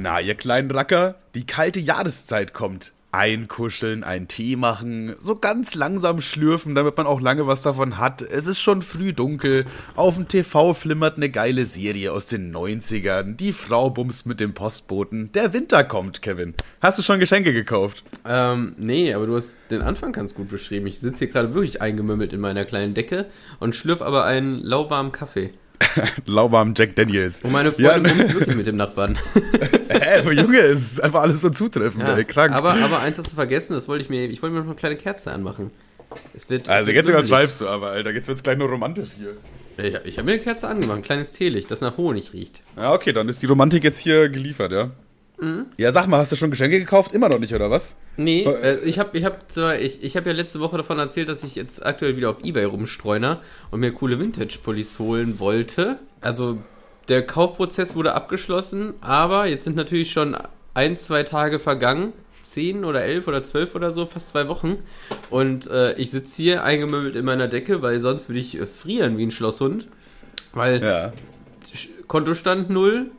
Na, ihr kleinen Racker, die kalte Jahreszeit kommt. Einkuscheln, einen Tee machen, so ganz langsam schlürfen, damit man auch lange was davon hat. Es ist schon früh dunkel. Auf dem TV flimmert eine geile Serie aus den 90ern. Die Frau bumst mit dem Postboten. Der Winter kommt, Kevin. Hast du schon Geschenke gekauft? Ähm, nee, aber du hast den Anfang ganz gut beschrieben. Ich sitze hier gerade wirklich eingemümmelt in meiner kleinen Decke und schlürf aber einen lauwarmen Kaffee. Lauwarm Jack Daniels. Und meine Freundin ja, bumst wirklich mit dem Nachbarn. Hä, Junge, es ist einfach alles so zutreffend, Ja, ey, krank. aber, aber eins hast du vergessen, das wollte ich mir, ich wollte mir noch eine kleine Kerze anmachen. Es wird, es also wird jetzt sogar vibest du aber, Alter. Jetzt wird's gleich nur romantisch hier. Ich, ich habe mir eine Kerze angemacht, ein kleines Teelicht, das nach Honig riecht. Ja, okay, dann ist die Romantik jetzt hier geliefert, ja? Ja, sag mal, hast du schon Geschenke gekauft? Immer noch nicht, oder was? Nee, äh, ich habe ich hab zwar, ich, ich hab ja letzte Woche davon erzählt, dass ich jetzt aktuell wieder auf Ebay rumstreuner und mir coole Vintage-Pullis holen wollte. Also der Kaufprozess wurde abgeschlossen, aber jetzt sind natürlich schon ein, zwei Tage vergangen. Zehn oder elf oder zwölf oder so, fast zwei Wochen. Und äh, ich sitze hier eingemöbelt in meiner Decke, weil sonst würde ich äh, frieren wie ein Schlosshund. Weil Ja. Kontostand null,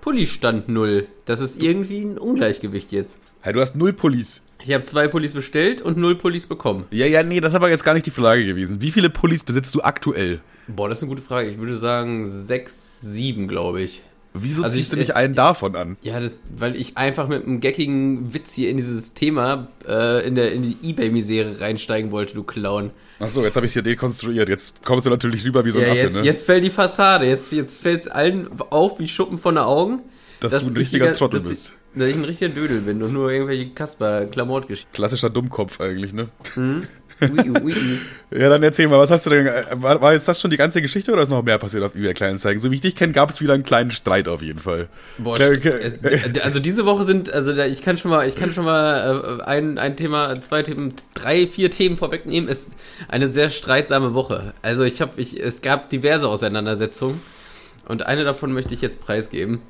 Pullistand null. Das ist irgendwie ein Ungleichgewicht jetzt. Hey, du hast null Pullis. Ich habe zwei Pullis bestellt und null Pullis bekommen. Ja, ja, nee, das ist aber jetzt gar nicht die Frage gewesen. Wie viele Pullis besitzt du aktuell? Boah, das ist eine gute Frage. Ich würde sagen sechs, sieben, glaube ich. Wieso Also ziehst ich- du nicht ich- einen davon an? Ja, das, weil ich einfach mit einem geckigen Witz hier in dieses Thema äh, in, der, in die Ebay-Misere reinsteigen wollte, du Clown. Achso, jetzt habe ich hier dekonstruiert. Jetzt kommst du natürlich rüber wie so ein ja, Affe, jetzt, ne? jetzt fällt die Fassade. Jetzt, jetzt fällt es allen auf wie Schuppen von den Augen. Dass du ein ich richtiger Trottel dass bist. Ich, dass ich ein richtiger Dödel bin und nur irgendwelche Kasper-Klamottgeschichten. Klassischer Dummkopf eigentlich, ne? Ui, ui, ui. Ja, dann erzähl mal, was hast du denn. äh, War, war jetzt das schon die ganze Geschichte oder ist noch mehr passiert auf eBay Kleinanzeigen? So wie ich dich kenne, gab es wieder einen kleinen Streit auf jeden Fall. Boah, Klar, es, also diese Woche sind, also da, ich kann schon mal, ich kann schon mal äh, ein, ein Thema, zwei Themen, drei, vier Themen vorwegnehmen. Es ist eine sehr streitsame Woche. Also ich habe, ich, es gab diverse Auseinandersetzungen und eine davon möchte ich jetzt preisgeben.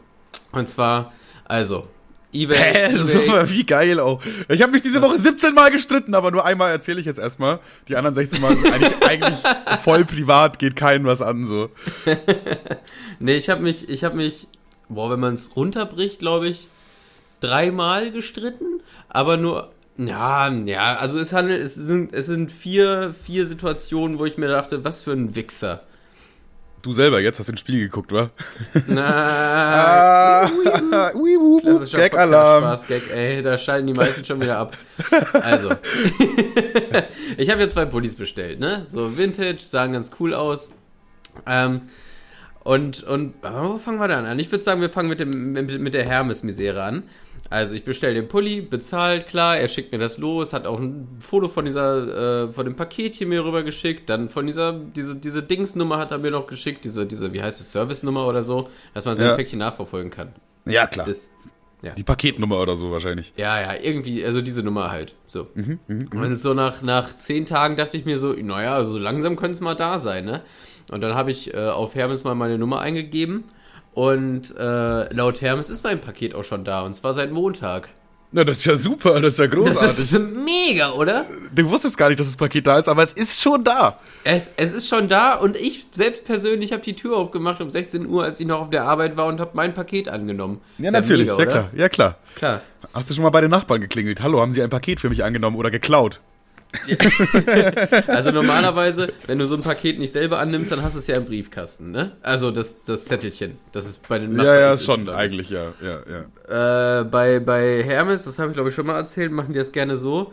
Und zwar, also eBay, Hä, eBay super, wie geil auch. Ich habe mich diese Woche 17 Mal gestritten, aber nur einmal erzähle ich jetzt erstmal. Die anderen 16 Mal sind eigentlich, eigentlich voll privat, geht keinen was an, so. Nee, ich habe mich, ich habe mich, boah, wenn man es runterbricht, glaube ich, dreimal gestritten, aber nur, ja, ja, also es handelt, es sind, es sind vier, vier Situationen, wo ich mir dachte, was für ein Wichser. Du selber jetzt hast ins Spiel geguckt, wa? Na, Ah, Gag-Alarm. Podcast-Gag, ey, da schalten die meisten schon wieder ab. Also, ich habe ja zwei Pullis bestellt, ne? So Vintage, sahen ganz cool aus. Ähm, und, und, wo fangen wir dann an? Ich würde sagen, wir fangen mit, dem, mit, mit der Hermes-Misere an. Also, ich bestelle den Pulli, bezahlt, klar, er schickt mir das los, hat auch ein Foto von dieser, äh, von dem Paketchen mir rüber geschickt, dann von dieser, diese, diese Dingsnummer hat er mir noch geschickt, diese, diese, wie heißt es, Service-Nummer oder so, dass man sein Ja. Päckchen nachverfolgen kann. Ja, klar. Das, Die Paketnummer oder so wahrscheinlich. ja, ja, irgendwie, also diese Nummer halt. So. und so nach, nach zehn Tagen dachte ich mir so, naja, also so langsam könnte es mal da sein, ne? Und dann habe ich äh, auf Hermes mal meine Nummer eingegeben und äh, laut Hermes ist mein Paket auch schon da und zwar seit Montag. Na, das ist ja super, das ist ja Das großartig. ist mega, oder? du wusstest gar nicht, dass das Paket da ist, aber es ist schon da. Es, es ist schon da und ich selbst persönlich habe die Tür aufgemacht um 16 Uhr, als ich noch auf der Arbeit war und habe mein Paket angenommen. Ja, Ist natürlich, mega, ja klar, ja klar. Klar. Hast du schon mal bei den Nachbarn geklingelt? Hallo, haben Sie ein Paket für mich angenommen oder geklaut? Also normalerweise, wenn du so ein Paket nicht selber annimmst, dann hast du es ja im Briefkasten, ne? Also das, das Zettelchen. Das ist bei den ja, ja, XY schon, ist. eigentlich, ja, ja, ja. Äh, bei, bei Hermes, das habe ich glaube ich schon mal erzählt, machen die das gerne so.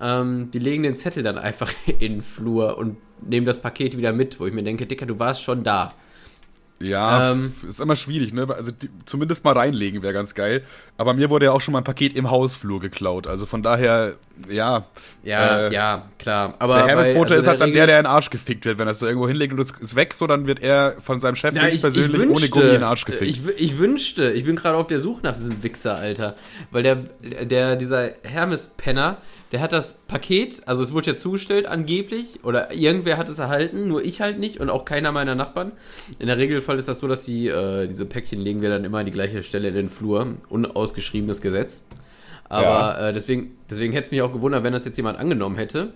Ähm, die legen den Zettel dann einfach in den Flur und nehmen das Paket wieder mit, wo ich mir denke, Dicker, du warst schon da. Ja, Ähm. ist immer schwierig, ne? Also die, zumindest mal reinlegen wäre ganz geil. Aber mir wurde ja auch schon mal ein Paket im Hausflur geklaut. Also von daher, ja. Ja, Äh, ja, klar. Aber Der Hermesbote also ist halt dann der, der in den Arsch gefickt wird. Wenn er es da irgendwo hinlegt und es ist weg, so, dann wird er von seinem Chef Ja, ich, ich höchstpersönlich wünschte, ohne Gummi in den Arsch gefickt. Ich, ich wünschte, ich bin gerade auf der Suche nach diesem Wichser, Alter. Weil der, der, dieser Hermes-Penner, der hat das Paket, also es wurde ja zugestellt angeblich, oder irgendwer hat es erhalten, nur ich halt nicht und auch keiner meiner Nachbarn. In der Regelfall ist das so, dass die, äh, diese Päckchen legen wir dann immer an die gleiche Stelle in den Flur. Unausgeschriebenes Gesetz. Aber äh, deswegen, deswegen hätte es mich auch gewundert, wenn das jetzt jemand angenommen hätte.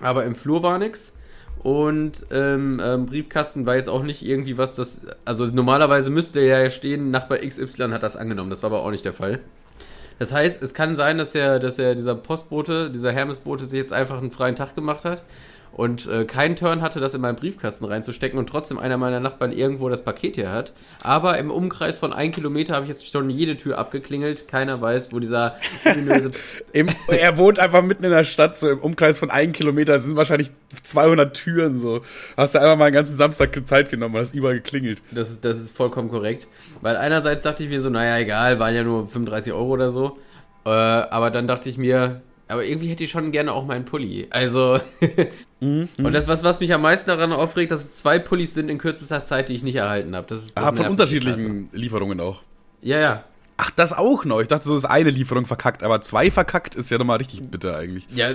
Aber im Flur war nix. Und ähm, ähm, Briefkasten war jetzt auch nicht irgendwie was, das. Also normalerweise müsste ja stehen, Nachbar XY hat das angenommen. Das war aber auch nicht der Fall. Das heißt, es kann sein, dass er, dass er dieser Postbote, dieser Hermesbote sich jetzt einfach einen freien Tag gemacht hat und äh, keinen Turn hatte, das in meinen Briefkasten reinzustecken und trotzdem einer meiner Nachbarn irgendwo das Paket hier hat. Aber im Umkreis von einem Kilometer habe ich jetzt schon jede Tür abgeklingelt. Keiner weiß, wo dieser Im, Er wohnt einfach mitten in der Stadt, so im Umkreis von einem Kilometer. Es sind wahrscheinlich 200 Türen so. Hast du einfach mal einen ganzen Samstag Zeit genommen und hast überall geklingelt. Das ist, das ist vollkommen korrekt. Weil einerseits dachte ich mir so, naja, egal, waren ja nur 35 Euro oder so. Äh, aber dann dachte ich mir, aber irgendwie hätte ich schon gerne auch meinen Pulli. Also. mhm, und das, was, was mich am meisten daran aufregt, dass es zwei Pullis sind in kürzester Zeit, die ich nicht erhalten habe. Das ist, das ah, von unterschiedlichen Lieferungen auch. Ja, ja. Ach, das auch noch. Ich dachte, so ist eine Lieferung verkackt, aber zwei verkackt ist ja nochmal richtig bitter eigentlich. Ja,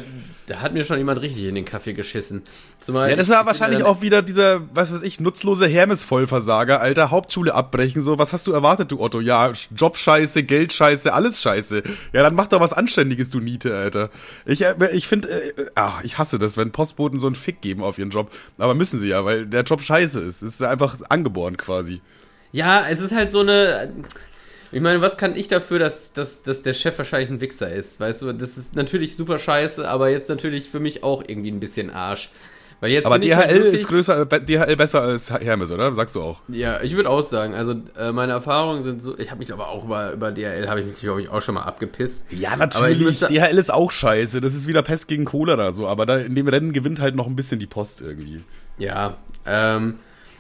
da hat mir schon jemand richtig in den Kaffee geschissen. Zumal ja, das war wahrscheinlich auch wieder dieser, was weiß ich, nutzlose Hermes-Vollversager, Alter. Hauptschule abbrechen, so. Was hast du erwartet, du Otto? Ja, Jobscheiße, Geldscheiße, alles scheiße. Ja, dann mach doch was Anständiges, du Niete, Alter. Ich, äh, ich finde, äh, ach, ich hasse das, wenn Postboten so einen Fick geben auf ihren Job. Aber müssen sie ja, weil der Job scheiße ist. Es ist einfach angeboren quasi. Ja, es ist halt so eine ich meine, was kann ich dafür, dass, dass, dass der Chef wahrscheinlich ein Wichser ist? Weißt du, das ist natürlich super scheiße, aber jetzt natürlich für mich auch irgendwie ein bisschen Arsch. Weil jetzt aber DHL halt ist größer, DHL besser als Hermes, oder? Sagst du auch? Ja, ich würde auch sagen. Also äh, meine Erfahrungen sind so. Ich habe mich aber auch über, über DHL habe ich mich glaube ich auch schon mal abgepisst. Ja, natürlich. Müsste, DHL ist auch scheiße. Das ist wieder Pest gegen Cholera so. Aber da in dem Rennen gewinnt halt noch ein bisschen die Post irgendwie. Ja. Ähm,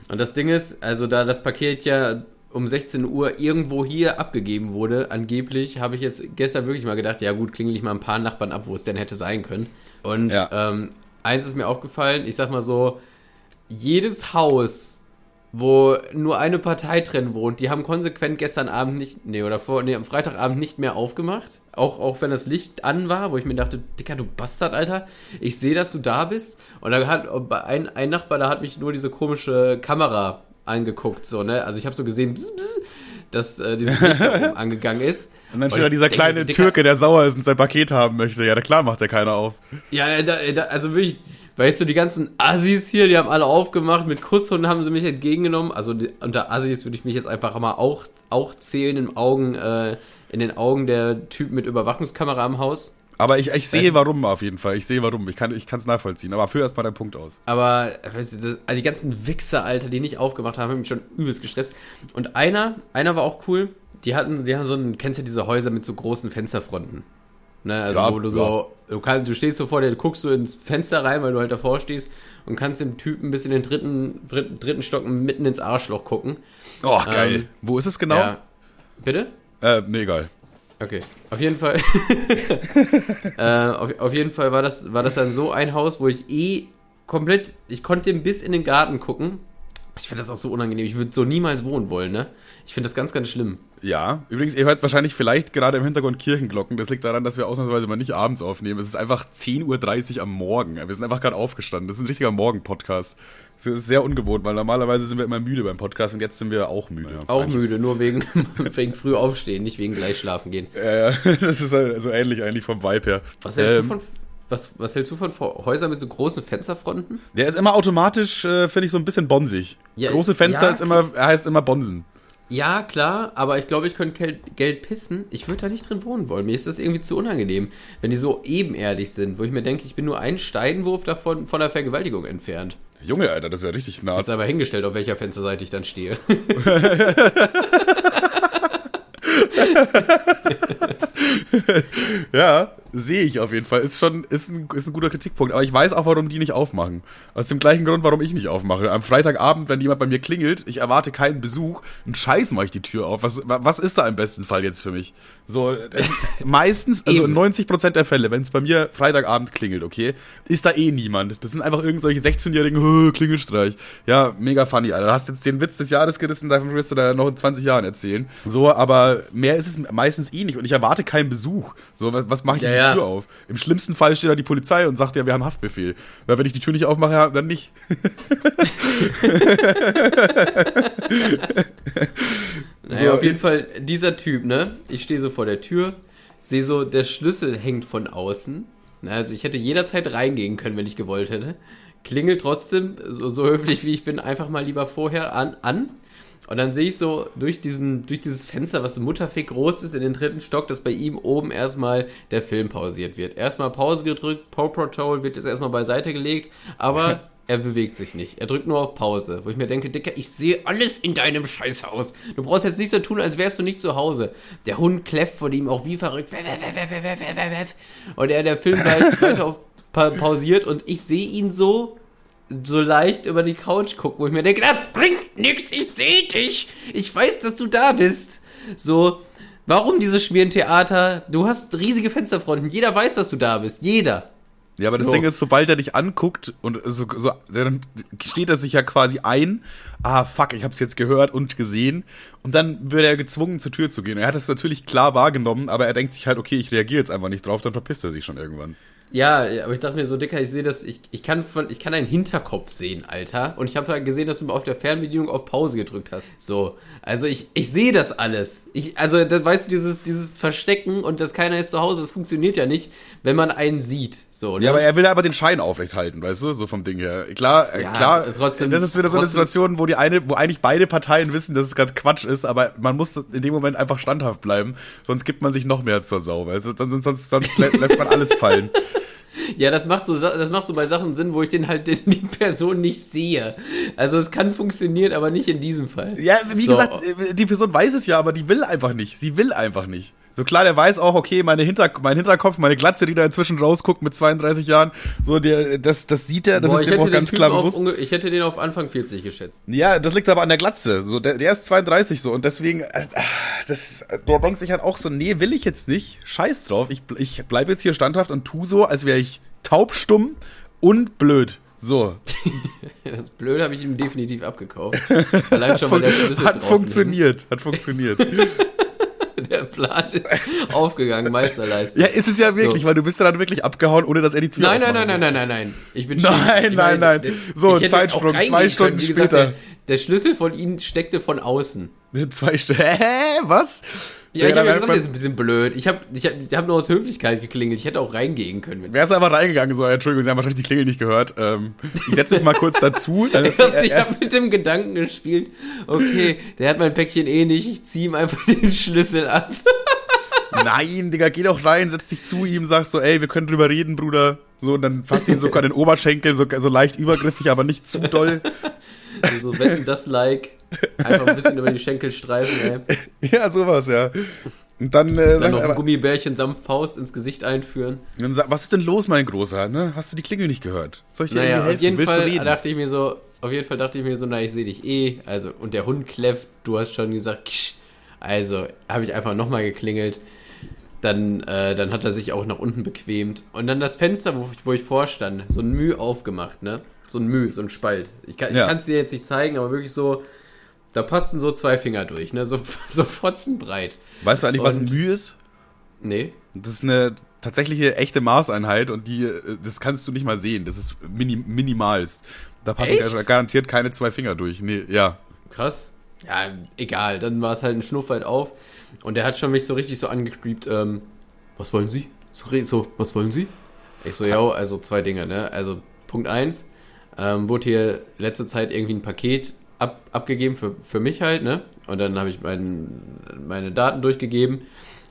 und das Ding ist, also da das Paket ja um 16 Uhr irgendwo hier abgegeben wurde, angeblich, habe ich jetzt gestern wirklich mal gedacht, ja gut, klingel ich mal ein paar Nachbarn ab, wo es denn hätte sein können. Und ja. ähm, eins ist mir aufgefallen, ich sag mal so, jedes Haus, wo nur eine Partei drin wohnt, die haben konsequent gestern Abend nicht, nee, oder vor, nee, am Freitagabend nicht mehr aufgemacht. Auch, auch wenn das Licht an war, wo ich mir dachte, Dicker, du Bastard, Alter, ich sehe, dass du da bist. Und da hat ein, ein Nachbar, da hat mich nur diese komische Kamera angeguckt, so, ne? Also ich habe so gesehen, bzz, bzz, dass äh, dieses Licht angegangen ist. Und dann steht da dieser kleine so, Türke, der sauer ist und sein Paket haben möchte. Ja, klar macht der keiner auf. Ja, da, da, also wirklich, weißt du, die ganzen Assis hier, die haben alle aufgemacht, mit Kusshunden haben sie mich entgegengenommen. Also die, unter Assis würde ich mich jetzt einfach mal auch, auch zählen im Augen, äh, in den Augen der Typ mit Überwachungskamera im Haus. Aber ich, ich sehe warum auf jeden Fall. Ich sehe warum. Ich kann es nachvollziehen. Aber führ erstmal deinen Punkt aus. Aber weißt du, das, also die ganzen Wichser, Alter, die nicht aufgemacht haben, haben mich schon übelst gestresst. Und einer, einer war auch cool. Die hatten, die haben so ein, kennst du diese Häuser mit so großen Fensterfronten? Ne, also ja, wo du ja. so, du, kann, du stehst so vor dir, guckst so ins Fenster rein, weil du halt davor stehst und kannst dem Typen bis in den dritten, dritten, dritten Stock mitten ins Arschloch gucken. Oh, geil. Ähm, wo ist es genau? Ja. Bitte? Äh, nee, egal. Okay, auf jeden Fall. äh, auf, auf, jeden Fall war das, war das dann so ein Haus, wo ich eh komplett, ich konnte bis in den Garten gucken. Ich finde das auch so unangenehm. Ich würde so niemals wohnen wollen, ne? Ich finde das ganz, ganz schlimm. Ja, übrigens, ihr hört wahrscheinlich vielleicht gerade im Hintergrund Kirchenglocken. Das liegt daran, dass wir ausnahmsweise mal nicht abends aufnehmen. Es ist einfach 10.30 Uhr am Morgen. Wir sind einfach gerade aufgestanden. Das ist ein richtiger Morgen-Podcast. Das ist sehr ungewohnt, weil normalerweise sind wir immer müde beim Podcast und jetzt sind wir auch müde. Ja, auch müde, nur wegen, wegen früh aufstehen, nicht wegen gleich schlafen gehen. Ja, ja, das ist halt so ähnlich eigentlich vom Vibe her. Was hältst, ähm, du, von, was, was hältst du von Häusern mit so großen Fensterfronten? Der ist immer automatisch, äh, finde ich, so ein bisschen bonsig. Ja, Große Fenster ist immer, heißt immer Bonsen. Ja, klar, aber ich glaube, ich könnte Geld pissen. Ich würde da nicht drin wohnen wollen. Mir ist das irgendwie zu unangenehm, wenn die so ebenerdig sind, wo ich mir denke, ich bin nur einen Steinwurf davon von der Vergewaltigung entfernt. Junge, Alter, das ist ja richtig nah. Jetzt aber hingestellt, auf welcher Fensterseite ich dann stehe. ja, sehe ich auf jeden Fall. Ist schon ist ein, ist ein guter Kritikpunkt. Aber ich weiß auch, warum die nicht aufmachen. Aus dem gleichen Grund, warum ich nicht aufmache. Am Freitagabend, wenn jemand bei mir klingelt, ich erwarte keinen Besuch, einen Scheiß mache ich die Tür auf. Was, was ist da im besten Fall jetzt für mich? So, meistens, also in 90% der Fälle, wenn es bei mir Freitagabend klingelt, okay, ist da eh niemand. Das sind einfach irgendwelche 16-jährigen Klingelstreich. Ja, mega funny, Alter. Du hast jetzt den Witz des Jahres gerissen, davon wirst du da noch in 20 Jahren erzählen. So, aber mehr ist es meistens eh nicht. Und ich erwarte keinen Besuch. So, was, was mache ich ja, jetzt? Ja. Tür auf. Im schlimmsten Fall steht da die Polizei und sagt ja, wir haben Haftbefehl. Weil wenn ich die Tür nicht aufmache, dann nicht. naja, auf jeden Fall, dieser Typ, ne? Ich stehe so vor der Tür, sehe so, der Schlüssel hängt von außen. Also ich hätte jederzeit reingehen können, wenn ich gewollt hätte. klingel trotzdem, so, so höflich wie ich bin, einfach mal lieber vorher an, an. Und dann sehe ich so durch, diesen, durch dieses Fenster, was so mutterfick groß ist, in den dritten Stock, dass bei ihm oben erstmal der Film pausiert wird. Erstmal Pause gedrückt, Paw Patrol wird jetzt erstmal beiseite gelegt, aber er bewegt sich nicht. Er drückt nur auf Pause. Wo ich mir denke, Dicker, ich sehe alles in deinem Scheißhaus. Du brauchst jetzt nicht so tun, als wärst du nicht zu Hause. Der Hund kläfft vor ihm auch wie verrückt. Und er, der Film bleibt weiter auf pa pausiert und ich sehe ihn so, so leicht über die Couch gucken, wo ich mir denke, das bringt nichts, ich sehe dich. Ich weiß, dass du da bist. So, warum dieses Schmierentheater? Du hast riesige Fensterfronten. Jeder weiß, dass du da bist. Jeder. Ja, aber das So. Ding ist, sobald er dich anguckt und so, so dann steht er sich ja quasi ein, ah fuck, ich hab's jetzt gehört und gesehen und dann wird er gezwungen zur Tür zu gehen. Er hat es natürlich klar wahrgenommen, aber er denkt sich halt, okay, ich reagiere jetzt einfach nicht drauf, dann verpisst er sich schon irgendwann. Ja, aber ich dachte mir so, Dicker, ich sehe das, ich, ich kann von, ich kann einen Hinterkopf sehen, Alter. Und ich habe halt gesehen, dass du auf der Fernbedienung auf Pause gedrückt hast. So. Also ich, ich sehe das alles. Ich, also, da weißt du, dieses, dieses Verstecken und dass keiner ist zu Hause, das funktioniert ja nicht, wenn man einen sieht. So, ne? Ja, aber er will aber den Schein aufrecht halten, weißt du, so vom Ding her. Klar, äh, Ja, klar, trotzdem- das ist wieder so eine Situation, wo die eine, wo eigentlich beide Parteien wissen, dass es gerade Quatsch ist, aber man muss in dem Moment einfach standhaft bleiben, sonst gibt man sich noch mehr zur Sau, weißt du, sonst, sonst, sonst lä- lässt man alles fallen. Ja, das macht so, das macht so bei Sachen Sinn, wo ich den halt den, die Person nicht sehe. Also es kann funktionieren, aber nicht in diesem Fall. Ja, wie So. gesagt, äh, die Person weiß es ja, aber die will einfach nicht. Sie will einfach nicht. So klar, der weiß auch, okay, meine Hinter mein Hinterkopf, meine Glatze, die da inzwischen rausguckt mit 32 Jahren, so der, das, das sieht er, das Boah, ist dem hätte auch ganz Typen klar bewusst. ich hätte den auf Anfang 40 geschätzt. Ja, das liegt aber an der Glatze. So, der, der ist 32 so und deswegen, äh, das, der denkt sich halt auch so, nee, will ich jetzt nicht. Scheiß drauf. Ich, ich bleib jetzt hier standhaft und tu so, als wäre ich taubstumm und blöd. So. Das Blöde habe ich ihm definitiv abgekauft. Allein schon, weil der Schlüssel hat draußen funktioniert, hat funktioniert. Der Plan ist aufgegangen, Meisterleistung. ja, ist es ja wirklich, So. weil du bist ja dann wirklich abgehauen, ohne dass er die Tür Nein, nein, nein, nein, nein, nein, nein. Ich bin Nein, ich nein, nein. So, Zeitsprung, zwei Stunden. Wie gesagt, später. Der, der Schlüssel von ihnen steckte von außen. Zwei Stunden. Hä? Was? Ja, ich habe ja gesagt, das ist ein bisschen blöd. Ich habe ich hab, ich hab nur aus Höflichkeit geklingelt. Ich hätte auch reingehen können. Wer ist einfach reingegangen? So, Entschuldigung, Sie haben wahrscheinlich die Klingel nicht gehört. Ähm, ich setze mich mal kurz dazu. Setzt- Also ich habe mit dem Gedanken gespielt, okay, der hat mein Päckchen eh nicht, ich ziehe ihm einfach den Schlüssel ab. Nein, Digga, geh doch rein, setz dich zu ihm, sag so, ey, wir können drüber reden, Bruder. So, und dann fasst ihn sogar den Oberschenkel, so, so leicht übergriffig, aber nicht zu doll. Also so wetten das Like, einfach ein bisschen über die Schenkel streifen, ey. Ja, sowas, ja. Und dann, äh, Dann noch ein Gummibärchen samt Faust ins Gesicht einführen. dann sag, was ist denn los, mein Großer? Ne? Hast du die Klingel nicht gehört? Soll ich dir Naja, irgendwie auf helfen? jeden Willst Fall dachte ich mir so, auf jeden Fall dachte ich mir so, na, ich sehe dich eh. Also, und der Hund kläfft, du hast schon gesagt, ksch. also habe ich einfach nochmal geklingelt. Dann, äh, dann hat er sich auch nach unten bequemt. Und dann das Fenster, wo, ich- wo ich vorstand, so ein Müh aufgemacht, ne? So ein Müh, so ein Spalt. Ich kann Ja. es dir jetzt nicht zeigen, aber wirklich so, da passten so zwei Finger durch, ne? So, so fotzenbreit. Weißt du eigentlich, was ein Und- Mühe ist? Nee. Das ist eine tatsächliche echte Maßeinheit und die, äh, das kannst du nicht mal sehen. Das ist mini, minimalst. Da passen Echt? garantiert keine zwei Finger durch. Nee, ja. Krass. Ja, egal. Dann war es halt ein Schnuff weit auf. Und der hat schon mich so richtig so angecreept. Ähm, was wollen Sie? So, so, was wollen Sie? Ich so, ja, also zwei Dinge, ne? Also, Punkt eins, ähm, wurde hier letzte Zeit irgendwie ein Paket ab, abgegeben für, für mich halt, ne? Und dann habe ich mein, meine Daten durchgegeben.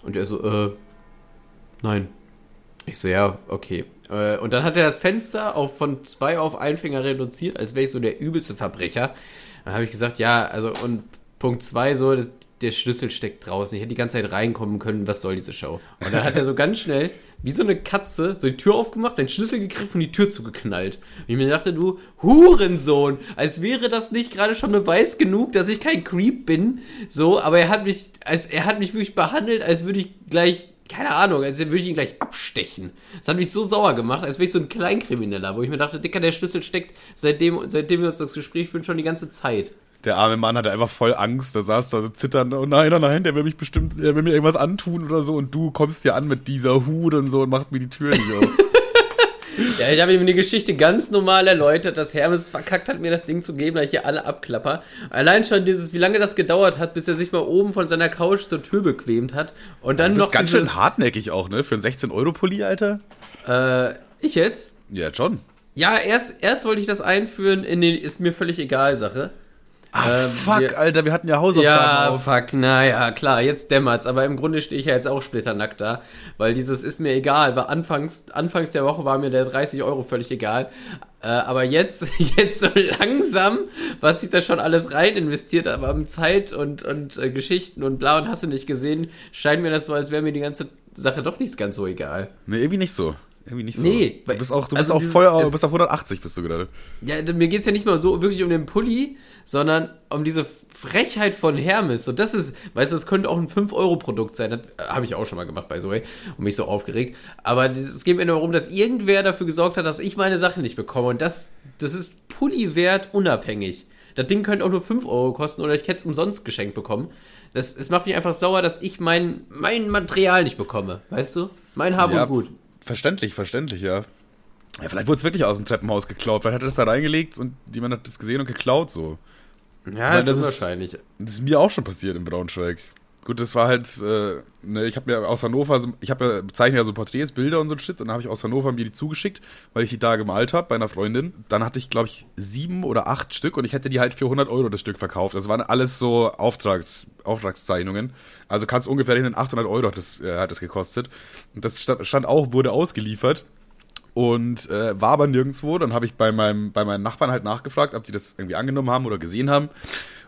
Und er so, äh, nein. Ich so, ja, okay. Äh, Und dann hat er das Fenster auf, von zwei auf einen Finger reduziert, als wäre ich so der übelste Verbrecher. Dann habe ich gesagt, ja, also und Punkt zwei so, das, der Schlüssel steckt draußen. Ich hätte die ganze Zeit reinkommen können, was soll diese Show? Und dann hat er so ganz schnell, wie so eine Katze, so die Tür aufgemacht, seinen Schlüssel gegriffen und die Tür zugeknallt. Und ich mir dachte, du Hurensohn, als wäre das nicht gerade schon Beweis genug, dass ich kein Creep bin. So, aber er hat mich, als er hat mich wirklich behandelt, als würde ich gleich keine Ahnung, als würde ich ihn gleich abstechen. Das hat mich so sauer gemacht, als wäre ich so ein Kleinkrimineller, wo ich mir dachte, Dicker, der Schlüssel steckt, seitdem, seitdem wir uns das Gespräch führen, schon die ganze Zeit. Der arme Mann hatte einfach voll Angst. Da saß da so zitternd. Oh nein, oh nein, der will mich bestimmt, der will mir irgendwas antun oder so. Und du kommst hier an mit dieser Hut und so und macht mir die Tür nicht auf. Ja, ich habe ihm die Geschichte ganz normal erläutert, dass Hermes verkackt hat, mir das Ding zu geben, da ich hier alle abklapper. Allein schon dieses, wie lange das gedauert hat, bis er sich mal oben von seiner Couch zur Tür bequemt hat. Und dann Du noch bist ganz dieses, schön hartnäckig auch, ne? Für einen 16-Euro-Pulli, Alter? Äh, ich jetzt? Ja, schon. Ja, erst, erst wollte ich das einführen in den ist mir völlig egal Sache. Ah, Ähm, fuck, wir- Alter, wir hatten ja Hausaufgaben Ja, auf. fuck, naja, klar, jetzt dämmert's, aber im Grunde stehe ich ja jetzt auch splitternackt da, weil dieses ist mir egal, weil anfangs, anfangs der Woche war mir der 30 Euro völlig egal, äh, aber jetzt, jetzt so langsam, was ich da schon alles rein investiert habe, an Zeit und, und äh, Geschichten und bla und hast du nicht gesehen, scheint mir das so, als wäre mir die ganze Sache doch nicht ganz so egal. Nee, irgendwie nicht so. Irgendwie nicht so. Nee, du bist auch, du also bist auch voll, du bist auf 180 bist du gerade. Ja, mir geht's ja nicht mal so wirklich um den Pulli, sondern um diese Frechheit von Hermes. Und das ist, weißt du, das könnte auch ein 5-Euro-Produkt sein. Das äh, habe ich auch schon mal gemacht, by the way, und mich so aufgeregt. Aber es geht mir nur darum, dass irgendwer dafür gesorgt hat, dass ich meine Sachen nicht bekomme. Und das, das ist Pulli-wert unabhängig. Das Ding könnte auch nur 5 Euro kosten oder ich hätte es umsonst geschenkt bekommen. Das, es macht mich einfach sauer, dass ich mein, mein Material nicht bekomme. Weißt du? Mein Hab ja, und Gut. Verständlich, verständlich, ja. Ja, vielleicht wurde es wirklich aus dem Treppenhaus geklaut. Vielleicht hat er das da reingelegt und jemand hat das gesehen und geklaut so. Ja, ist das ist- unwahrscheinlich. Das ist mir auch schon passiert in Braunschweig. Gut, das war halt, äh, ne, ich habe mir aus Hannover, ich habe ja, bezeichne ja so Porträts, Bilder und so ein Shit, und dann habe ich aus Hannover mir die zugeschickt, weil ich die da gemalt habe bei einer Freundin. Dann hatte ich, glaube ich, sieben oder acht Stück und ich hätte die halt für 100 Euro das Stück verkauft. Das waren alles so Auftrags, Auftragszeichnungen. Also kannst ungefähr rechnen, 800 Euro hat das, äh, hat das gekostet. Und das stand, stand auch, wurde ausgeliefert und äh, war aber nirgendwo. Dann habe ich bei, meinem, bei meinen Nachbarn halt nachgefragt, ob die das irgendwie angenommen haben oder gesehen haben.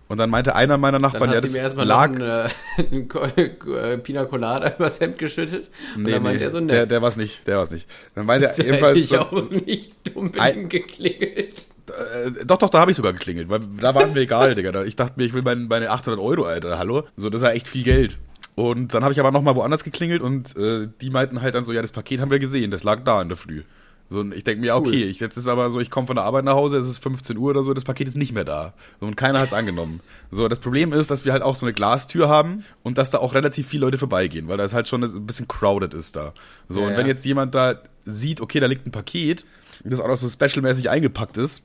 Und dann meinte einer meiner Nachbarn, ja, das mir erstmal lag. noch einen, äh, einen äh, Pina Colada übers Hemd geschüttet. und Nee, dann meint nee, er so, der, ne. der war's nicht, der war's nicht. Dann meinte er hätte jedenfalls ich so, auch nicht Ein- unbedingt geklingelt. äh, doch, doch, da habe ich sogar geklingelt, weil da war es mir egal, Digga. Ich dachte mir, ich will mein, meine 800 Euro, Alter, hallo? So, das ist ja echt viel Geld. Und dann habe ich aber nochmal woanders geklingelt und äh, die meinten halt dann so, ja, das Paket haben wir gesehen, das lag da in der Früh. So, und ich denke mir, okay, ich, jetzt ist aber so, ich komme von der Arbeit nach Hause, es ist 15 Uhr oder so, das Paket ist nicht mehr da. So, und keiner hat's angenommen. So, das Problem ist, dass wir halt auch so eine Glastür haben und dass da auch relativ viele Leute vorbeigehen, weil das halt schon ein bisschen crowded ist da. So, Ja, und ja. wenn jetzt jemand da sieht, okay, da liegt ein Paket, das auch noch so specialmäßig eingepackt ist,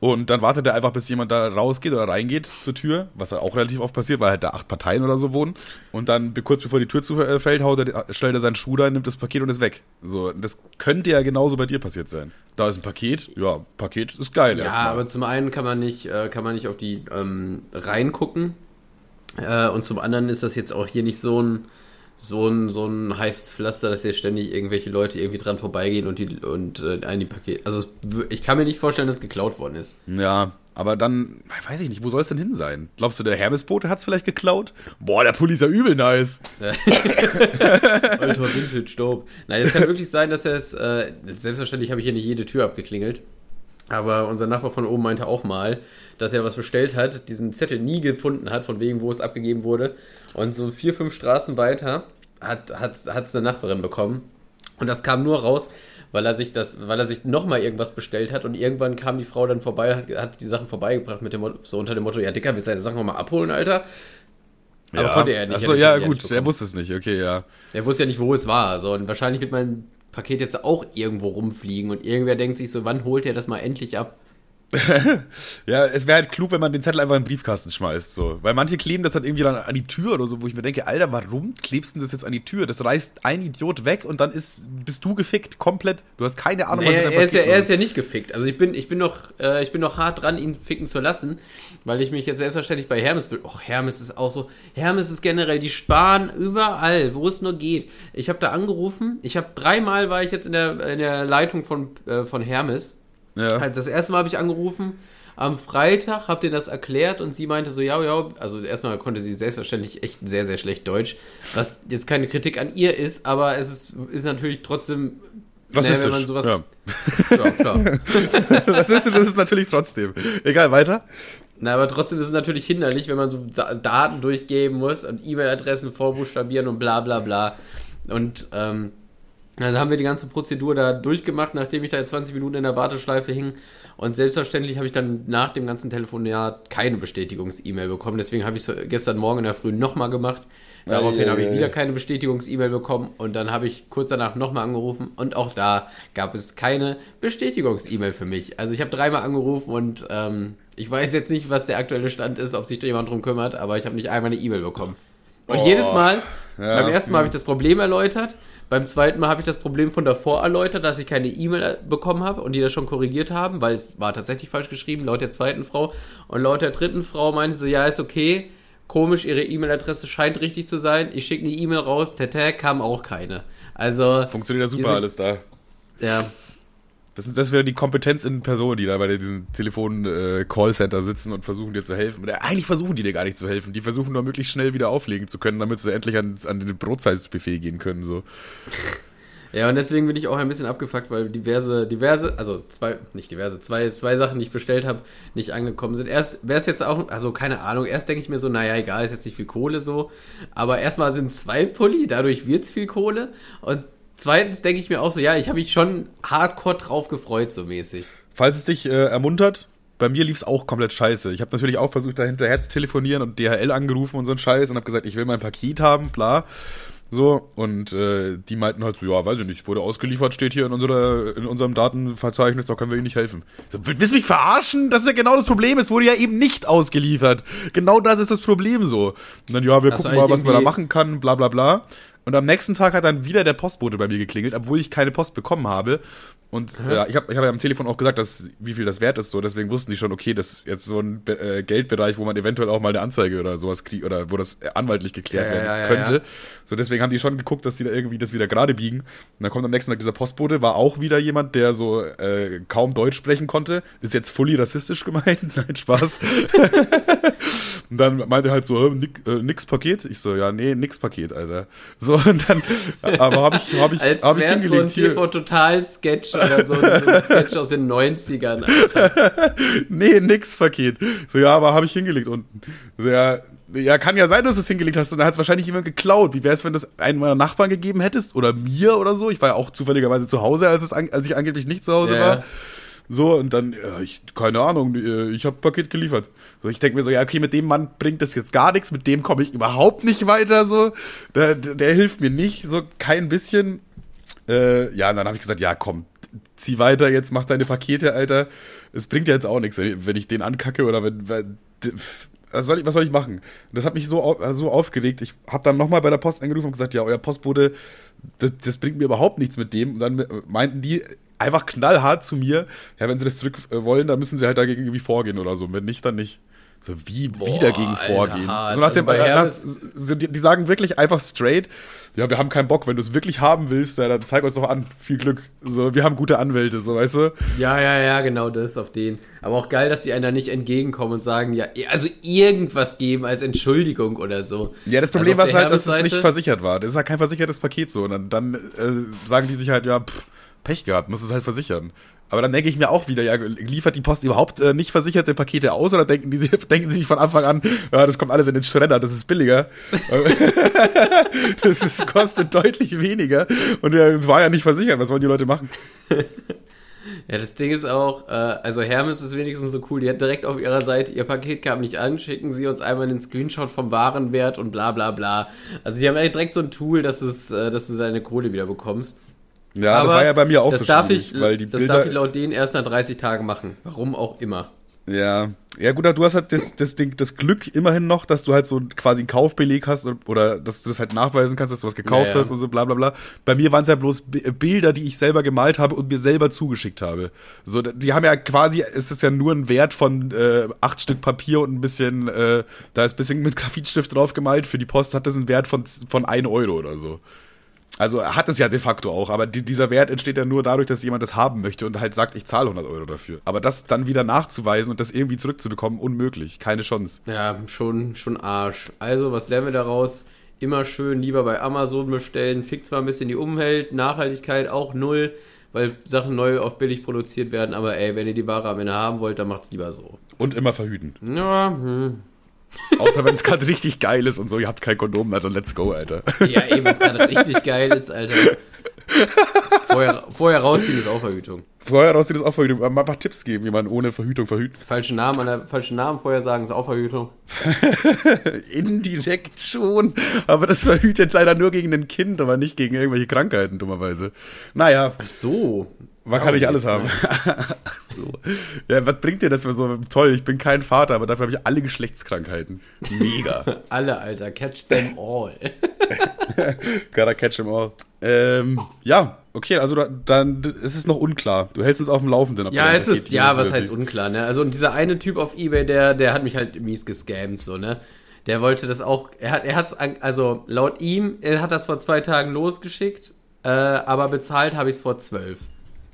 und dann wartet er einfach, bis jemand da rausgeht oder reingeht zur Tür, was halt auch relativ oft passiert, weil halt da acht Parteien oder so wohnen. Und dann kurz bevor die Tür zufällt, haut er, stellt er seinen Schuh rein, nimmt das Paket und ist weg. So, das könnte ja genauso bei dir passiert sein. Da ist ein Paket, ja, Paket ist geil Ja, erstmal. aber zum einen kann man nicht, äh, kann man nicht auf die ähm, reingucken. Äh, und zum anderen ist das jetzt auch hier nicht so ein, so ein, so ein heißes Pflaster, dass hier ständig irgendwelche Leute irgendwie dran vorbeigehen und die und äh, ein die Paket. Also es ich kann mir nicht vorstellen, dass es geklaut worden ist. Ja, aber dann, weiß ich nicht, wo soll es denn hin sein? Glaubst du, der Hermesbote hat's vielleicht geklaut? Boah, der Pulli ist ja übel nice. Alter Vintage Dope. Nein, es kann wirklich sein, dass er es. Äh, selbstverständlich habe ich hier nicht jede Tür abgeklingelt. Aber unser Nachbar von oben meinte auch mal, dass er was bestellt hat, diesen Zettel nie gefunden hat, von wegen, wo es abgegeben wurde. Und so vier, fünf Straßen weiter hat es hat, eine Nachbarin bekommen. Und das kam nur raus, weil er sich das, weil er sich nochmal irgendwas bestellt hat und irgendwann kam die Frau dann vorbei, hat, hat die Sachen vorbeigebracht mit dem Motto, so unter dem Motto, ja Dicker, willst du deine Sachen nochmal abholen, Alter? Aber konnte er nicht, Achso, er ja, gut, bekommen. wusste es nicht, okay, ja. Er wusste ja nicht, wo es war. So, und wahrscheinlich wird mein Paket jetzt auch irgendwo rumfliegen und irgendwer denkt sich so, wann holt er das mal endlich ab? Ja, es wäre halt klug, wenn man den Zettel einfach in den Briefkasten schmeißt, so. Weil manche kleben das dann irgendwie dann an die Tür oder so, wo ich mir denke, Alter, warum klebst du das jetzt an die Tür? Das reißt ein Idiot weg und dann ist, bist du gefickt, komplett. Du hast keine Ahnung, Nee, mit deinem er, ist ja, er ist ja nicht gefickt. Also ich bin, ich bin noch, äh, ich bin noch hart dran, ihn ficken zu lassen, weil ich mich jetzt selbstverständlich bei Hermes bin. Och, Hermes ist auch so. Hermes ist generell, die sparen überall, wo es nur geht. Ich habe da angerufen. Ich habe dreimal war ich jetzt in der, in der Leitung von, äh, von Hermes. Ja. Halt, das erste Mal habe ich angerufen. Am Freitag habt ihr das erklärt und sie meinte so, ja, ja, also erstmal konnte sie selbstverständlich echt sehr, sehr schlecht Deutsch, was jetzt keine Kritik an ihr ist, aber es ist, ist natürlich trotzdem, Rassistisch. wenn man sowas, ja. ja, klar. Rassistisch ist es natürlich trotzdem. Egal, weiter. Na, aber trotzdem ist es natürlich hinderlich, wenn man so Da- Daten durchgeben muss und E-Mail-Adressen vorbuchstabieren und bla bla bla. Und ähm, dann haben wir die ganze Prozedur da durchgemacht, nachdem ich da jetzt 20 Minuten in der Warteschleife hing. Und selbstverständlich habe ich dann nach dem ganzen Telefonat keine Bestätigungs-E-Mail bekommen. Deswegen habe ich es gestern Morgen in der Früh nochmal gemacht. Daraufhin Ei, habe ich wieder keine Bestätigungs-E-Mail bekommen. Und dann habe ich kurz danach nochmal angerufen. Und auch da gab es keine Bestätigungs-E-Mail für mich. Also ich habe dreimal angerufen und ähm, ich weiß jetzt nicht, was der aktuelle Stand ist, ob sich da jemand drum kümmert. Aber ich habe nicht einmal eine E-Mail bekommen. Und Oh. jedes Mal Ja. Beim ersten Mal habe ich das Problem erläutert. Beim zweiten Mal habe ich das Problem von davor erläutert, dass ich keine E-Mail bekommen habe und die das schon korrigiert haben, weil es war tatsächlich falsch geschrieben, laut der zweiten Frau. Und laut der dritten Frau meinte so, ja, ist okay. Komisch, ihre E-Mail-Adresse scheint richtig zu sein. Ich schicke eine E-Mail raus, tete, kam auch keine. Also. Funktioniert ja super diese, alles da. Ja. Das, das wäre die Kompetenz in Person, die da bei diesem Telefon-Callcenter äh, sitzen und versuchen dir zu helfen. Oder eigentlich versuchen die dir gar nicht zu helfen. Die versuchen nur möglichst schnell wieder auflegen zu können, damit sie endlich an, an den Brotzeitsbuffet gehen können. So. Ja, und deswegen bin ich auch ein bisschen abgefuckt, weil diverse, diverse, also zwei, nicht diverse, zwei, zwei Sachen, die ich bestellt habe, nicht angekommen sind. Erst wäre es jetzt auch, also keine Ahnung, erst denke ich mir so, naja, egal, ist jetzt nicht viel Kohle so. Aber erstmal sind zwei Pulli, dadurch wird es viel Kohle. Und zweitens denke ich mir auch so, ja, ich habe mich schon hardcore drauf gefreut, so mäßig. Falls es dich äh, ermuntert, bei mir lief es auch komplett scheiße. Ich habe natürlich auch versucht, da hinterher zu telefonieren und DHL angerufen und so ein Scheiß und habe gesagt, ich will mein Paket haben, bla. So, und äh, die meinten halt so, ja, weiß ich nicht, wurde ausgeliefert, steht hier in, unserer, in unserem Datenverzeichnis, da können wir Ihnen nicht helfen. So, willst du mich verarschen? Das ist ja genau das Problem, es wurde ja eben nicht ausgeliefert. Genau das ist das Problem so. Und dann, ja, wir Hast gucken mal, was man da machen kann, bla bla bla. Und am nächsten Tag hat dann wieder der Postbote bei mir geklingelt, obwohl ich keine Post bekommen habe. Und ja, ich habe ich hab ja am Telefon auch gesagt, dass, wie viel das wert ist. So, deswegen wussten die schon, okay, das ist jetzt so ein äh, Geldbereich, wo man eventuell auch mal eine Anzeige oder sowas kriegt oder wo das anwaltlich geklärt ja, werden ja, könnte. So, deswegen haben die schon geguckt, dass die da irgendwie das wieder gerade biegen. Und dann kommt am nächsten Tag dieser Postbote, war auch wieder jemand, der so äh, kaum Deutsch sprechen konnte. Ist jetzt fully rassistisch gemeint. Nein, Spaß. und dann meinte er halt so, nix, äh, nix Paket. Ich so, ja, nee, nix Paket, Alter. So, und dann, aber habe ich, hab ich, Als hab ich hingelegt. So ein TV total Sketch oder so, so ein Sketch aus den 90ern, Alter. nee, nix Paket. So, ja, aber habe ich hingelegt unten. So, ja, ja, kann ja sein, dass du es hingelegt hast und dann hat es wahrscheinlich jemand geklaut. Wie wäre es, wenn du es einem meiner Nachbarn gegeben hättest oder mir oder so? Ich war ja auch zufälligerweise zu Hause, als, es an, als ich angeblich nicht zu Hause ja. war. So, und dann, ja, ich, keine Ahnung, äh, ich habe Paket geliefert. So, ich denke mir so, ja, okay, mit dem Mann bringt das jetzt gar nichts, mit dem komme ich überhaupt nicht weiter, so. Der, der hilft mir nicht, so kein bisschen. Äh, ja, und dann habe ich gesagt, ja, komm, zieh weiter, jetzt mach deine Pakete, Alter. Es bringt ja jetzt auch nichts, wenn ich den ankacke oder wenn, wenn was soll ich, was soll ich machen? Das hat mich so, so aufgeregt. Ich habe dann nochmal bei der Post angerufen und gesagt, ja, euer Postbote, das, das, bringt mir überhaupt nichts mit dem. Und dann meinten die einfach knallhart zu mir, ja, wenn sie das zurück äh, wollen, dann müssen sie halt dagegen irgendwie vorgehen oder so. Wenn nicht, dann nicht. So wie, Boah, wie dagegen vorgehen. So nach also dem, äh, nach, die, die, sagen wirklich einfach straight, ja, wir haben keinen Bock, wenn du es wirklich haben willst, ja, dann zeig uns doch an. Viel Glück. So, wir haben gute Anwälte, so weißt du? Ja, ja, ja, genau das auf den. Aber auch geil, dass die einer nicht entgegenkommen und sagen, ja, also irgendwas geben als Entschuldigung oder so. Ja, das Problem also war halt, dass es nicht versichert war. Das ist halt kein versichertes Paket so. Und dann, dann äh, sagen die sich halt, ja, pff, Pech gehabt, muss es halt versichern. Aber dann denke ich mir auch wieder, ja, liefert die Post überhaupt äh, nicht versicherte Pakete aus oder denken die denken sie sich von Anfang an, ja, das kommt alles in den Schredder, das ist billiger. das ist, kostet deutlich weniger und äh, war ja nicht versichert, was wollen die Leute machen? Ja, das Ding ist auch, äh, also Hermes ist wenigstens so cool, die hat direkt auf ihrer Seite, ihr Paket kam nicht an, schicken sie uns einmal einen Screenshot vom Warenwert und bla bla bla. Also die haben direkt so ein Tool, dass, es, äh, dass du deine Kohle wieder bekommst. Ja, Aber das war ja bei mir auch das so darf ich, weil die Das Bilder darf ich laut denen erst nach 30 Tagen machen. Warum auch immer. Ja, ja gut, du hast halt das, das, Ding, das Glück immerhin noch, dass du halt so quasi einen Kaufbeleg hast oder dass du das halt nachweisen kannst, dass du was gekauft ja, ja. hast und so bla bla bla. Bei mir waren es ja bloß Bilder, die ich selber gemalt habe und mir selber zugeschickt habe. So, die haben ja quasi, es ist ja nur ein Wert von äh, acht Stück Papier und ein bisschen, äh, da ist ein bisschen mit Graphitstift drauf gemalt. Für die Post hat das einen Wert von, von ein Euro oder so. Also er hat es ja de facto auch, aber die, dieser Wert entsteht ja nur dadurch, dass jemand das haben möchte und halt sagt, ich zahle 100 Euro dafür. Aber das dann wieder nachzuweisen und das irgendwie zurückzubekommen, unmöglich. Keine Chance. Ja, schon, schon Arsch. Also, was lernen wir daraus? Immer schön lieber bei Amazon bestellen. Fickt zwar ein bisschen die Umwelt, Nachhaltigkeit auch null, weil Sachen neu auf billig produziert werden, aber ey, wenn ihr die Ware am Ende haben wollt, dann macht's lieber so. Und immer verhüten. Ja, hm. Außer wenn es gerade richtig geil ist und so, ihr habt kein Kondom dann let's go, Alter. Ja, eben, wenn es gerade richtig geil ist, Alter. Vorher, vorher rausziehen ist auch Verhütung. Vorher rausziehen ist auch Verhütung. Mal ein paar Tipps geben, wie man ohne Verhütung verhüten. Falschen Namen, an der, falschen Namen vorher sagen ist auch Verhütung. Indirekt schon. Aber das verhütet leider nur gegen ein Kind, aber nicht gegen irgendwelche Krankheiten, dummerweise. Naja. Ach so. Man kann nicht alles haben. Ach so. Ja, was bringt dir das für so toll? Ich bin kein Vater, aber dafür habe ich alle Geschlechtskrankheiten. Mega. alle, Alter. Catch them all. Gotta catch them all. Ähm, ja, okay, also da, dann ist es noch unklar. Du hältst es auf dem Laufenden. Ja, es ist, ja, was heißt unklar, ne? Also, und dieser eine Typ auf Ebay, der, der hat mich halt mies gescammt, so, ne? Der wollte das auch, er hat, er hat's, also laut ihm, er hat das vor zwei Tagen losgeschickt, äh, aber bezahlt habe ich es vor zwölf.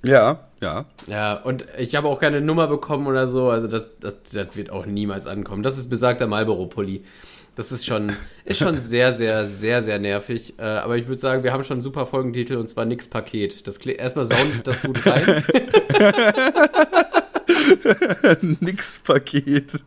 Ja, ja. Ja, und ich habe auch keine Nummer bekommen oder so, also das, das, das wird auch niemals ankommen. Das ist besagter Marlboro-Pulli. Das ist schon, ist schon sehr, sehr, sehr, sehr nervig. Äh, aber ich würde sagen, wir haben schon einen super Folgentitel und zwar Nix Paket. Das klingt erstmal sound das gut rein. Nix Paket.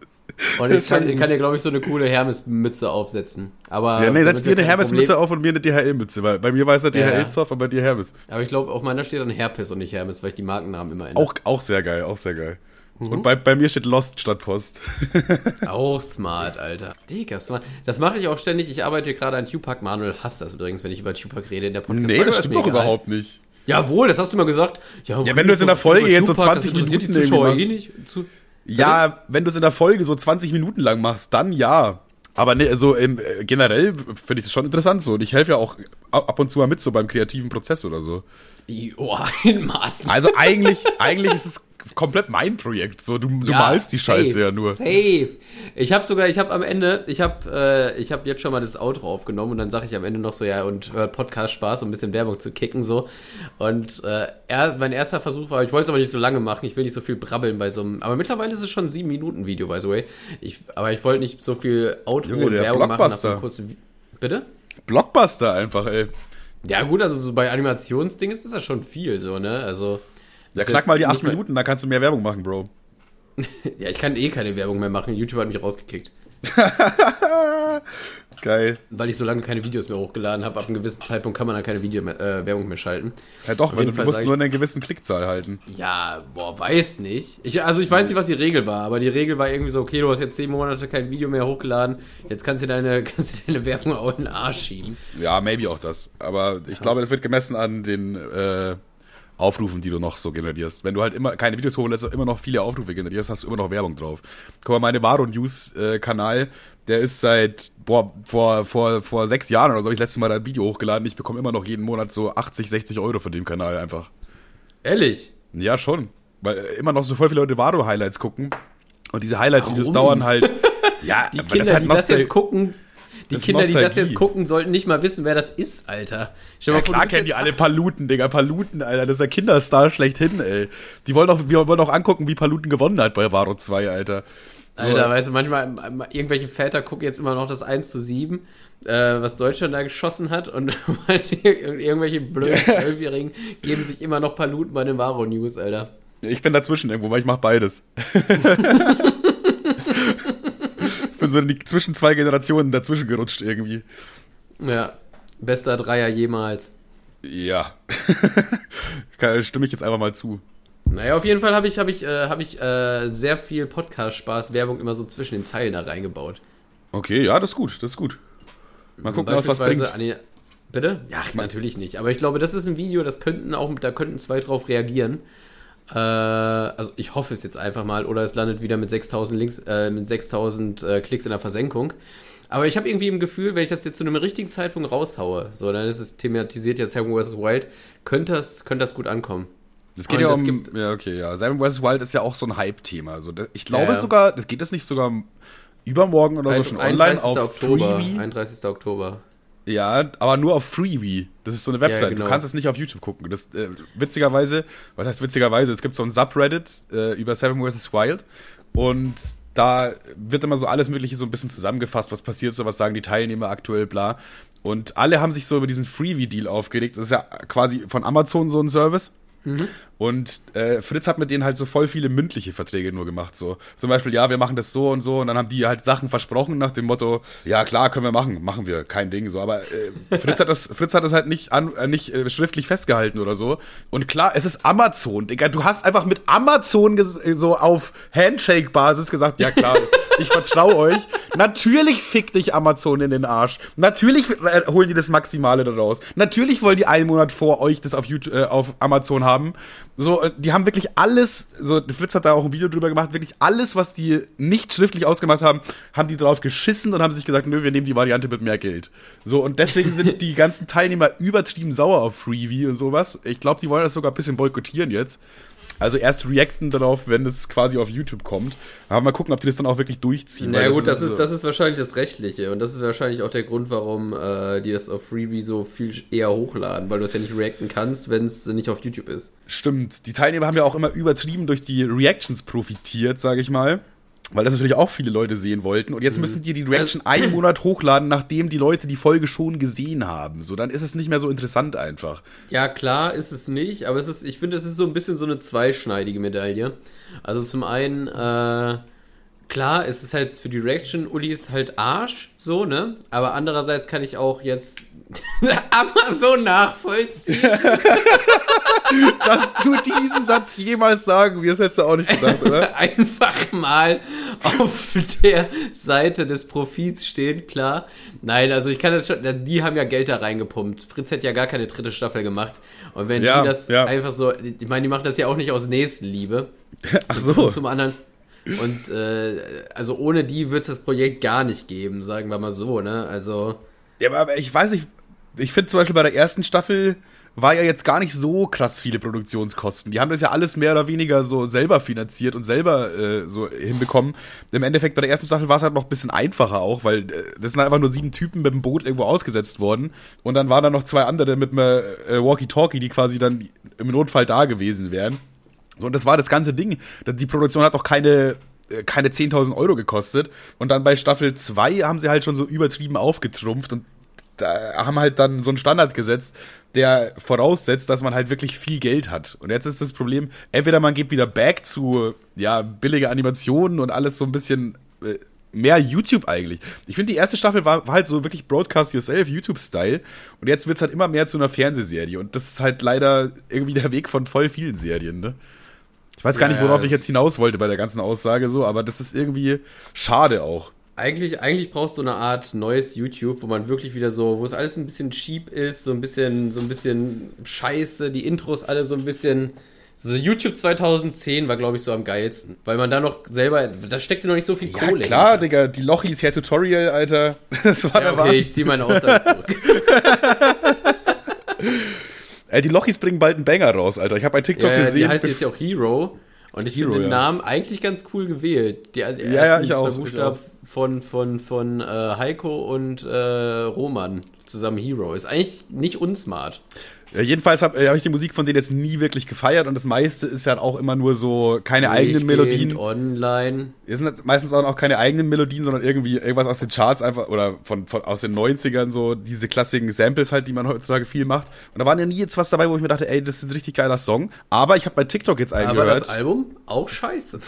Und ich kann, ich kann dir, glaube ich, so eine coole Hermes-Mütze aufsetzen. Aber Ja, nee, setz dir eine Hermes-Mütze auf und mir eine DHL-Mütze, weil bei mir weiß er Ja, ja. DHL-Zoff, aber bei dir Hermes. Aber ich glaube, auf meiner steht dann Herpes und nicht Hermes, weil ich die Markennamen immer ändere. Auch, auch sehr geil, auch sehr geil. Mhm. Und bei, bei mir steht Lost statt Post. Auch smart, Alter. Digga, smart. Das mache ich auch ständig. Ich arbeite gerade an Tupac. Manuel hasst das übrigens, wenn ich über Tupac rede in der Podcast. nee, das stimmt doch egal. überhaupt nicht. Jawohl, das hast du mal gesagt. Ja, wenn du jetzt in der Folge jetzt so 20 das interessiert Minuten irgendwie eh machst. nicht. Zu, Ja, wenn du es in der Folge so 20 Minuten lang machst, dann ja. Aber ne, so im, äh, generell finde ich das schon interessant so. Und ich helfe ja auch ab und zu mal mit so beim kreativen Prozess oder so. oh, in Maßen. Also eigentlich, eigentlich ist es komplett mein Projekt. So, du, du malst die safe, Scheiße ja nur. Safe. Ich habe sogar, ich habe am Ende, ich habe äh, ich habe jetzt schon mal das Outro aufgenommen und dann sage ich am Ende noch so, ja, und hört Podcast Spaß, um ein bisschen Werbung zu kicken, so. Und äh, er, mein erster Versuch war, ich wollte es aber nicht so lange machen, ich will nicht so viel brabbeln bei so einem, aber mittlerweile ist es schon ein 7-Minuten-Video, by the way. Ich, aber ich wollte nicht so viel Outro Junge, und Werbung machen nach so einem Blockbuster. kurzen Vi- Bitte? Blockbuster einfach, ey. Ja, gut, also so bei Animationsdingen ist das ja schon viel, so, ne? Also. Ja, knack mal die nicht 8 Minuten, dann kannst du mehr Werbung machen, Bro. Ja, ich kann eh keine Werbung mehr machen. YouTube hat mich rausgekickt. Geil. Weil ich so lange keine Videos mehr hochgeladen habe. Ab einem gewissen Zeitpunkt kann man dann keine Video mehr, äh, Werbung mehr schalten. Ja doch, jeden du, Fall musst ich- nur eine gewissen Klickzahl halten. Ja, boah, weiß nicht. Ich, also ich weiß nicht, was die Regel war, aber die Regel war irgendwie so, okay, du hast jetzt zehn Monate kein Video mehr hochgeladen, jetzt kannst du deine, kannst du deine Werbung auch in den Arsch schieben. Ja, maybe auch das. Aber ich glaube, das wird gemessen an den äh, Aufrufen, die du noch so generierst. Wenn du halt immer keine Videos hochlässt, und immer noch viele Aufrufe generierst, hast du immer noch Werbung drauf. Guck mal, meine Varo News äh, Kanal, der ist seit, boah, vor, vor, vor sechs Jahren oder so, hab ich letztes Mal ein Video hochgeladen. Ich bekomme immer noch jeden Monat so 80, 60 Euro von dem Kanal einfach. Ehrlich? Ja, schon. Weil äh, immer noch so voll viele Leute Varo-Highlights gucken. Und diese Highlights-Videos dauern halt. Ja, Die Kinder, das halt die das jetzt gucken, die Das Kinder, die das jetzt gucken, sollten nicht mal wissen, wer das ist, Alter. Stell Ja, mal vor, klar kennen die alle Paluten, Digga. Paluten, Alter. Das ist der Kinderstar schlechthin, ey. Die wollen auch, wir wollen auch angucken, wie Paluten gewonnen hat bei Varo 2, Alter. So, Alter, weißt du, manchmal, irgendwelche Väter gucken jetzt immer noch das 1 zu 7, äh, was Deutschland da geschossen hat und irgendwelche blöden Zwölfjährigen geben sich immer noch Paluten bei den Varo News, Alter. ich bin dazwischen irgendwo, weil ich mach beides. bin so in die, zwischen zwei Generationen dazwischen gerutscht irgendwie. Ja, bester Dreier jemals. Ja. Stimme ich jetzt einfach mal zu. Naja, auf jeden Fall habe ich, hab ich, äh, hab ich äh, sehr viel Podcast-Spaß, Werbung immer so zwischen den Zeilen da reingebaut. Okay, ja, das ist gut, das ist gut. Mal gucken, was was bringt. die- Bitte? Ja, natürlich nicht. Aber ich glaube, das ist ein Video, das könnten auch, da könnten zwei drauf reagieren. Äh, also ich hoffe es jetzt einfach mal, oder es landet wieder mit 6000 Links, äh, mit 6000 äh, Klicks in der Versenkung. Aber ich habe irgendwie im Gefühl, wenn ich das jetzt zu einem richtigen Zeitpunkt raushaue, so, dann ist es thematisiert ja Seven vs. Wild, könnte das, könnte das gut ankommen. Das geht Und ja um. gibt- ja, okay, ja. Seven vs. Wild ist ja auch so ein Hype-Thema. Also, ich glaube Ja, sogar, das geht das nicht sogar übermorgen oder so schon online 31. auf Oktober. Freevee? 31. Oktober. Ja, aber nur auf Freevee. Das ist so eine Website. Ja, genau. Du kannst es nicht auf YouTube gucken. Das, äh, witzigerweise, was heißt witzigerweise? Es gibt so ein Subreddit äh, über Seven vs. Wild und da wird immer so alles Mögliche so ein bisschen zusammengefasst, was passiert so, was sagen die Teilnehmer aktuell, bla. Und alle haben sich so über diesen Freevee-Deal aufgeregt. Das ist ja quasi von Amazon so ein Service. Und äh, Fritz hat mit denen halt so voll viele mündliche Verträge nur gemacht. So zum Beispiel, ja, wir machen das so und so. Und dann haben die halt Sachen versprochen nach dem Motto, ja klar, können wir machen, machen wir, kein Ding. So, aber äh, Fritz hat das, Fritz hat das halt nicht an, äh, nicht äh, schriftlich festgehalten oder so. Und klar, es ist Amazon, Digga. Du hast einfach mit Amazon äh, so auf Handshake-Basis gesagt, ja klar, Ich vertraue euch. Natürlich fickt dich Amazon in den Arsch. Natürlich äh, holen die das Maximale daraus. Natürlich wollen die einen Monat vor euch das auf, YouTube, äh, auf Amazon haben. So, äh, die haben wirklich alles, so, Fritz hat da auch ein Video drüber gemacht, wirklich alles, was die nicht schriftlich ausgemacht haben, haben die drauf geschissen und haben sich gesagt, nö, wir nehmen die Variante mit mehr Geld. So, und deswegen sind die ganzen Teilnehmer übertrieben sauer auf Freebie und sowas. Ich glaube, die wollen das sogar ein bisschen boykottieren jetzt. Also erst reacten darauf, wenn es quasi auf YouTube kommt. Aber mal gucken, ob die das dann auch wirklich durchziehen. Na naja, gut, das ist, das ist wahrscheinlich das Rechtliche. Und das ist wahrscheinlich auch der Grund, warum äh, die das auf Freebie so viel eher hochladen, weil du es ja nicht reacten kannst, wenn es nicht auf YouTube ist. Stimmt. Die Teilnehmer haben ja auch immer übertrieben durch die Reactions profitiert, sage ich mal. Weil das natürlich auch viele Leute sehen wollten. Und jetzt mhm. müssen die die Reaction also, einen Monat hochladen, nachdem die Leute die Folge schon gesehen haben. So, dann ist es nicht mehr so interessant einfach. Ja, klar ist es nicht, aber es ist, ich finde, es ist so ein bisschen so eine zweischneidige Medaille. Also zum einen, äh, klar, ist es halt für die Reaction, Uli ist halt Arsch, so, ne? Aber andererseits kann ich auch jetzt Amazon nachvollziehen. Dass du diesen Satz jemals sagen wirst, hättest du auch nicht gedacht, oder? Einfach mal auf der Seite des Profits stehen, klar. Nein, also ich kann das schon, die haben ja Geld da reingepumpt. Fritz hätte ja gar keine dritte Staffel gemacht. Und wenn ja, die das ja. einfach so, ich meine, die machen das ja auch nicht aus Nächstenliebe. Ach so. Zum anderen. Und äh, also ohne die wird es das Projekt gar nicht geben, sagen wir mal so, ne? Also. Ja, aber ich weiß nicht, ich finde zum Beispiel bei der ersten Staffel war ja jetzt gar nicht so krass viele Produktionskosten. Die haben das ja alles mehr oder weniger so selber finanziert und selber äh, so hinbekommen. Im Endeffekt bei der ersten Staffel war es halt noch ein bisschen einfacher auch, weil äh, das sind einfach nur sieben Typen mit dem Boot irgendwo ausgesetzt worden. Und dann waren da noch zwei andere mit einem äh, Walkie-Talkie, die quasi dann im Notfall da gewesen wären. So, und das war das ganze Ding. Die Produktion hat auch keine äh, keine 10.000 Euro gekostet. Und dann bei Staffel 2 haben sie halt schon so übertrieben aufgetrumpft und da haben halt dann so einen Standard gesetzt, der voraussetzt, dass man halt wirklich viel Geld hat. Und jetzt ist das Problem, entweder man geht wieder back zu, ja, billige Animationen und alles so ein bisschen äh, mehr YouTube eigentlich. Ich finde, die erste Staffel war, war, halt so wirklich Broadcast Yourself, YouTube-Style. Und jetzt wird es halt immer mehr zu einer Fernsehserie. Und das ist halt leider irgendwie der Weg von voll vielen Serien, ne? Ich weiß gar ja, nicht, worauf ich jetzt hinaus wollte bei der ganzen Aussage so, aber das ist irgendwie schade auch. Eigentlich, eigentlich brauchst du eine Art neues YouTube, wo man wirklich wieder so, wo es alles ein bisschen cheap ist, so ein bisschen, so ein bisschen scheiße, die Intros alle so ein bisschen. So YouTube 2010 war, glaube ich, so am geilsten. Weil man da noch selber, da steckte noch nicht so viel ja, Kohle. Ja, klar, hin. Digga, die Lochis Hair Tutorial, Alter. Das war ja, okay, ich ziehe meine Aussage zurück. Ey, die Lochis bringen bald einen Banger raus, Alter. Ich habe bei TikTok ja, gesehen. Die heißt jetzt ja auch Hero. Und ich finde den ja. Namen eigentlich ganz cool gewählt. Die ersten ja, ja, ich auch, Buchstaben von, von, von äh, Heiko und äh, Roman zusammen Hero. Ist eigentlich nicht unsmart. Ja, jedenfalls habe äh, hab ich die Musik von denen jetzt nie wirklich gefeiert und das meiste ist ja auch immer nur so keine eigenen Melodien. online. Es sind meistens auch keine eigenen Melodien, sondern irgendwie irgendwas aus den Charts einfach oder von, von aus den 90ern so diese klassischen Samples halt, die man heutzutage viel macht. Und da waren ja nie jetzt was dabei, wo ich mir dachte, ey, das ist ein richtig geiler Song. Aber ich habe bei TikTok jetzt eingehört. Aber das Album auch scheiße.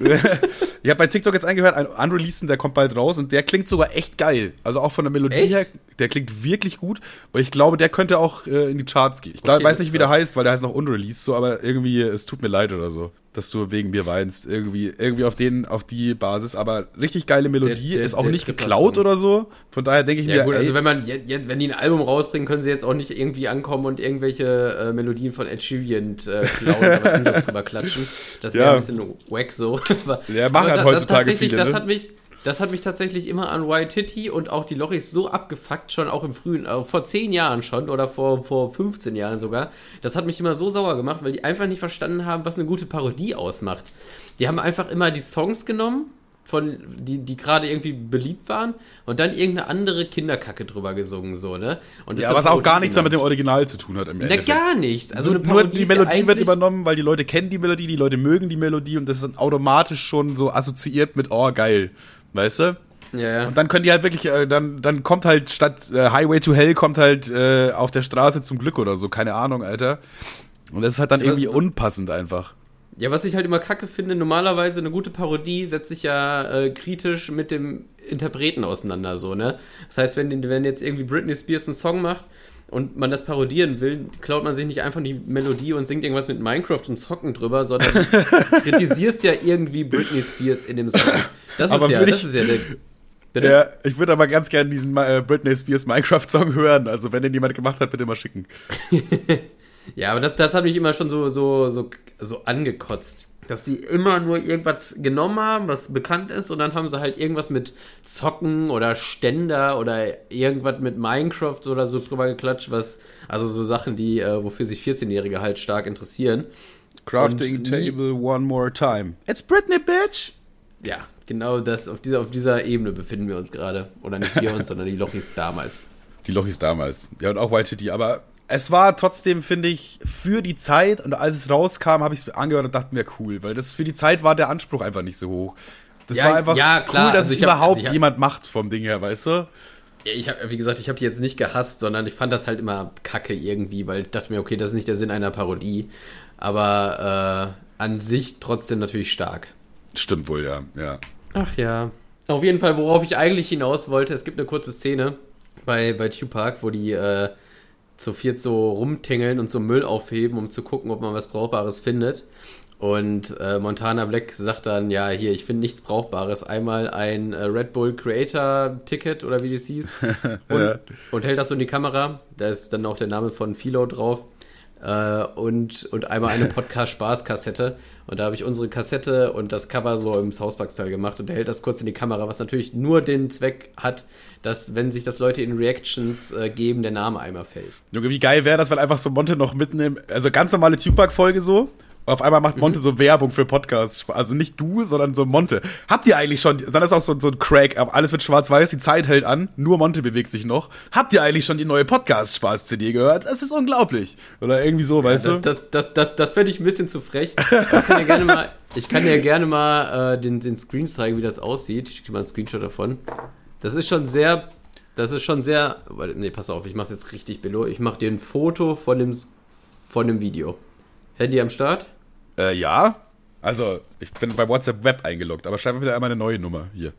ich habe bei TikTok jetzt eingehört, ein Unreleased, der kommt bald raus und der klingt sogar echt geil. Also auch von der Melodie echt? her, der klingt wirklich gut. Und ich glaube, der könnte auch äh, in die Charts. Ich okay, weiß nicht, wie der heißt, weil der heißt noch unreleased, so, aber irgendwie, es tut mir leid oder so, dass du wegen mir weinst. Irgendwie, irgendwie auf den, auf die Basis. Aber richtig geile Melodie, der, der, ist auch nicht geklaut oder so. Von daher denke ich ja, mir. Gut, also wenn man, wenn die ein Album rausbringen, können sie jetzt auch nicht irgendwie ankommen und irgendwelche äh, Melodien von Ed Sheeran äh, klauen oder drüber klatschen. Das wäre ja. ein bisschen wack so. ja, machen halt heutzutage viele. Das ne? hat mich das hat mich tatsächlich immer an White Titty und auch die Lochis so abgefuckt, schon auch im frühen, äh, vor zehn Jahren schon oder vor, vor 15 Jahren sogar. Das hat mich immer so sauer gemacht, weil die einfach nicht verstanden haben, was eine gute Parodie ausmacht. Die haben einfach immer die Songs genommen, von, die, die gerade irgendwie beliebt waren und dann irgendeine andere Kinderkacke drüber gesungen, so, ne? Und ja, was auch gar nichts mehr mit dem Original zu tun hat im Endeffekt. Na, gar nichts. Also nur, nur die Melodie ja wird übernommen, weil die Leute kennen die Melodie, die Leute mögen die Melodie und das ist dann automatisch schon so assoziiert mit, oh, geil weißt du? Ja, ja. Und dann können die halt wirklich, äh, dann, dann kommt halt statt äh, Highway to Hell kommt halt äh, auf der Straße zum Glück oder so, keine Ahnung, Alter. Und das ist halt dann ja, irgendwie unpassend einfach. Ja, was ich halt immer kacke finde, normalerweise eine gute Parodie setzt sich ja äh, kritisch mit dem Interpreten auseinander, so, ne? Das heißt, wenn, wenn jetzt irgendwie Britney Spears einen Song macht, und man das parodieren will, klaut man sich nicht einfach die Melodie und singt irgendwas mit Minecraft und Zocken drüber, sondern kritisierst ja irgendwie Britney Spears in dem Song. Das Aber ist ja, würde das ich- ist ja der. Bitte? Ja, ich würde aber ganz gerne diesen äh, Britney Spears Minecraft-Song hören. Also, wenn den jemand gemacht hat, bitte mal schicken. Ja, aber das, das hat mich immer schon so, so, so, so angekotzt. Dass sie immer nur irgendwas genommen haben, was bekannt ist, und dann haben sie halt irgendwas mit Zocken oder Ständer oder irgendwas mit Minecraft oder so drüber geklatscht, was, also so Sachen, die, äh, wofür sich 14-Jährige halt stark interessieren. Crafting Und Table one more time. It's Britney, bitch! Ja, genau das, auf dieser, auf dieser Ebene befinden wir uns gerade. Oder nicht wir uns, sondern die Lochis damals. Die Lochis damals. Ja, und auch White Titty. Aber es war trotzdem, finde ich, für die Zeit und als es rauskam, habe ich es mir angehört und dachte mir, cool, weil das für die Zeit war der Anspruch einfach nicht so hoch. Das Ja, war einfach ja, klar, cool, dass also es ich hab- überhaupt also ich hab- jemand macht vom Ding her, weißt du? Ja, ich habe, wie gesagt, ich habe die jetzt nicht gehasst, sondern ich fand das halt immer kacke irgendwie, weil ich dachte mir, okay, das ist nicht der Sinn einer Parodie. Aber äh, an sich trotzdem natürlich stark. Stimmt wohl, ja. ja. Ach ja. Auf jeden Fall, worauf ich eigentlich hinaus wollte, es gibt eine kurze Szene bei, bei Tupac, wo die äh, zu viert so rumtingeln und so Müll aufheben, um zu gucken, ob man was Brauchbares findet. Und äh, Montana Black sagt dann, ja, hier, ich finde nichts Brauchbares. Einmal ein äh, Red Bull Creator Ticket oder wie das hieß. Und, Ja. und hält das so in die Kamera. Da ist dann auch der Name von Philo drauf. Äh, und, und einmal eine Podcast-Spaß-Kassette. Und da habe ich unsere Kassette und das Cover so im Southpark-Style gemacht und er hält das kurz in die Kamera, was natürlich nur den Zweck hat, dass, wenn sich das Leute in Reactions äh, geben, der Name einmal fällt. Junge, wie geil wäre das, wenn einfach so Monte noch mitten im, also ganz normale Tupac-Folge so. Auf einmal macht Monte so Werbung für Podcasts. Also nicht du, sondern so Monte. Habt ihr eigentlich schon, dann ist auch so, so ein Crack, alles wird schwarz-weiß, die Zeit hält an, nur Monte bewegt sich noch. Habt ihr eigentlich schon die neue Podcast-Spaß-CD gehört? Das ist unglaublich. Oder irgendwie so, weißt du? Das, das, das, das fände ich ein bisschen zu frech. Ich kann ja gerne mal, ich kann ja gerne mal äh, den, den Screen zeigen, wie das aussieht. Ich schicke dir mal einen Screenshot davon. Das ist schon sehr, das ist schon sehr, nee, pass auf, ich mach's jetzt richtig billo. Ich mache dir ein Foto von dem, von dem Video. Handy am Start? Äh, ja. Also, ich bin bei WhatsApp Web eingeloggt, aber schreib mir bitte einmal eine neue Nummer. Hier.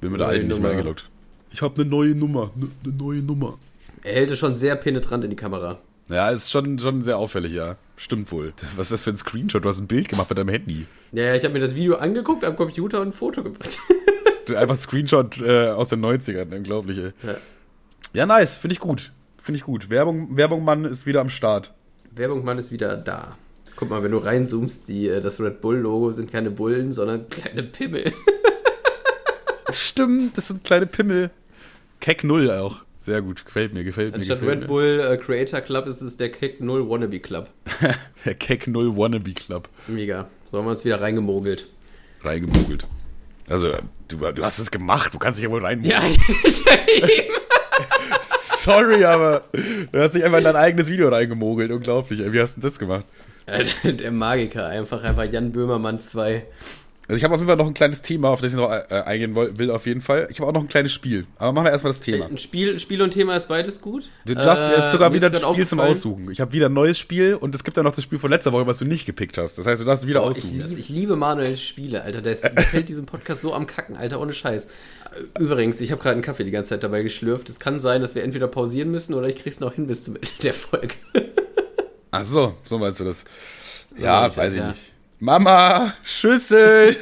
Bin mit der alten nicht mehr Nummer. eingeloggt. Ich habe eine neue Nummer. Eine ne neue Nummer. Er hält es schon sehr penetrant in die Kamera. Ja, ist schon, schon sehr auffällig, ja. Stimmt wohl. Was ist das für ein Screenshot? Du hast ein Bild gemacht mit deinem Handy. Ja, ja, ich habe mir das Video angeguckt am Computer und ein Foto gemacht. Einfach Screenshot äh, aus den 90ern, unglaublich, ey. Ja. Ja, nice, finde ich gut. Finde ich gut. Werbung, Werbung Mann ist wieder am Start. Werbung Mann ist wieder da. Guck mal, wenn du reinzoomst, die, äh, das Red Bull-Logo sind keine Bullen, sondern kleine Pimmel. Stimmt, das sind kleine Pimmel. Keck Null auch. Sehr gut, gefällt mir, gefällt mir. Anstatt Red mir. Bull äh, Creator Club ist es der Kick Null Wannabe Club. Der Keck Null Wannabe Club. Mega. So haben wir uns wieder reingemogelt. Reingemogelt. Also, du, du hast es gemacht, du kannst dich ja wohl reinmogeln. Ja, ich, Sorry, aber du hast dich einfach in dein eigenes Video reingemogelt. Unglaublich, ey. Wie hast du denn das gemacht? Der Magiker, einfach, einfach Jan Böhmermann 2. Also ich habe auf jeden Fall noch ein kleines Thema, auf das ich noch äh, eingehen will, auf jeden Fall. Ich habe auch noch ein kleines Spiel. Aber machen wir erstmal das Thema. Ein Spiel, Spiel und Thema ist beides gut. Du hast jetzt sogar wieder ein Spiel zum Aussuchen. Ich habe wieder ein neues Spiel und es gibt ja noch das Spiel von letzter Woche, was du nicht gepickt hast. Das heißt, du darfst wieder Oh, ich, aussuchen. liebe, ich liebe Manuels Spiele, Alter. Der, hält diesen Podcast so am Kacken, Alter, ohne Scheiß. Übrigens, ich habe gerade einen Kaffee die ganze Zeit dabei geschlürft. Es kann sein, dass wir entweder pausieren müssen oder ich krieg's noch hin bis zum Ende der Folge. Ach so, so meinst du das. Ja, du weiß ich ja. nicht. Mama, Schüssel.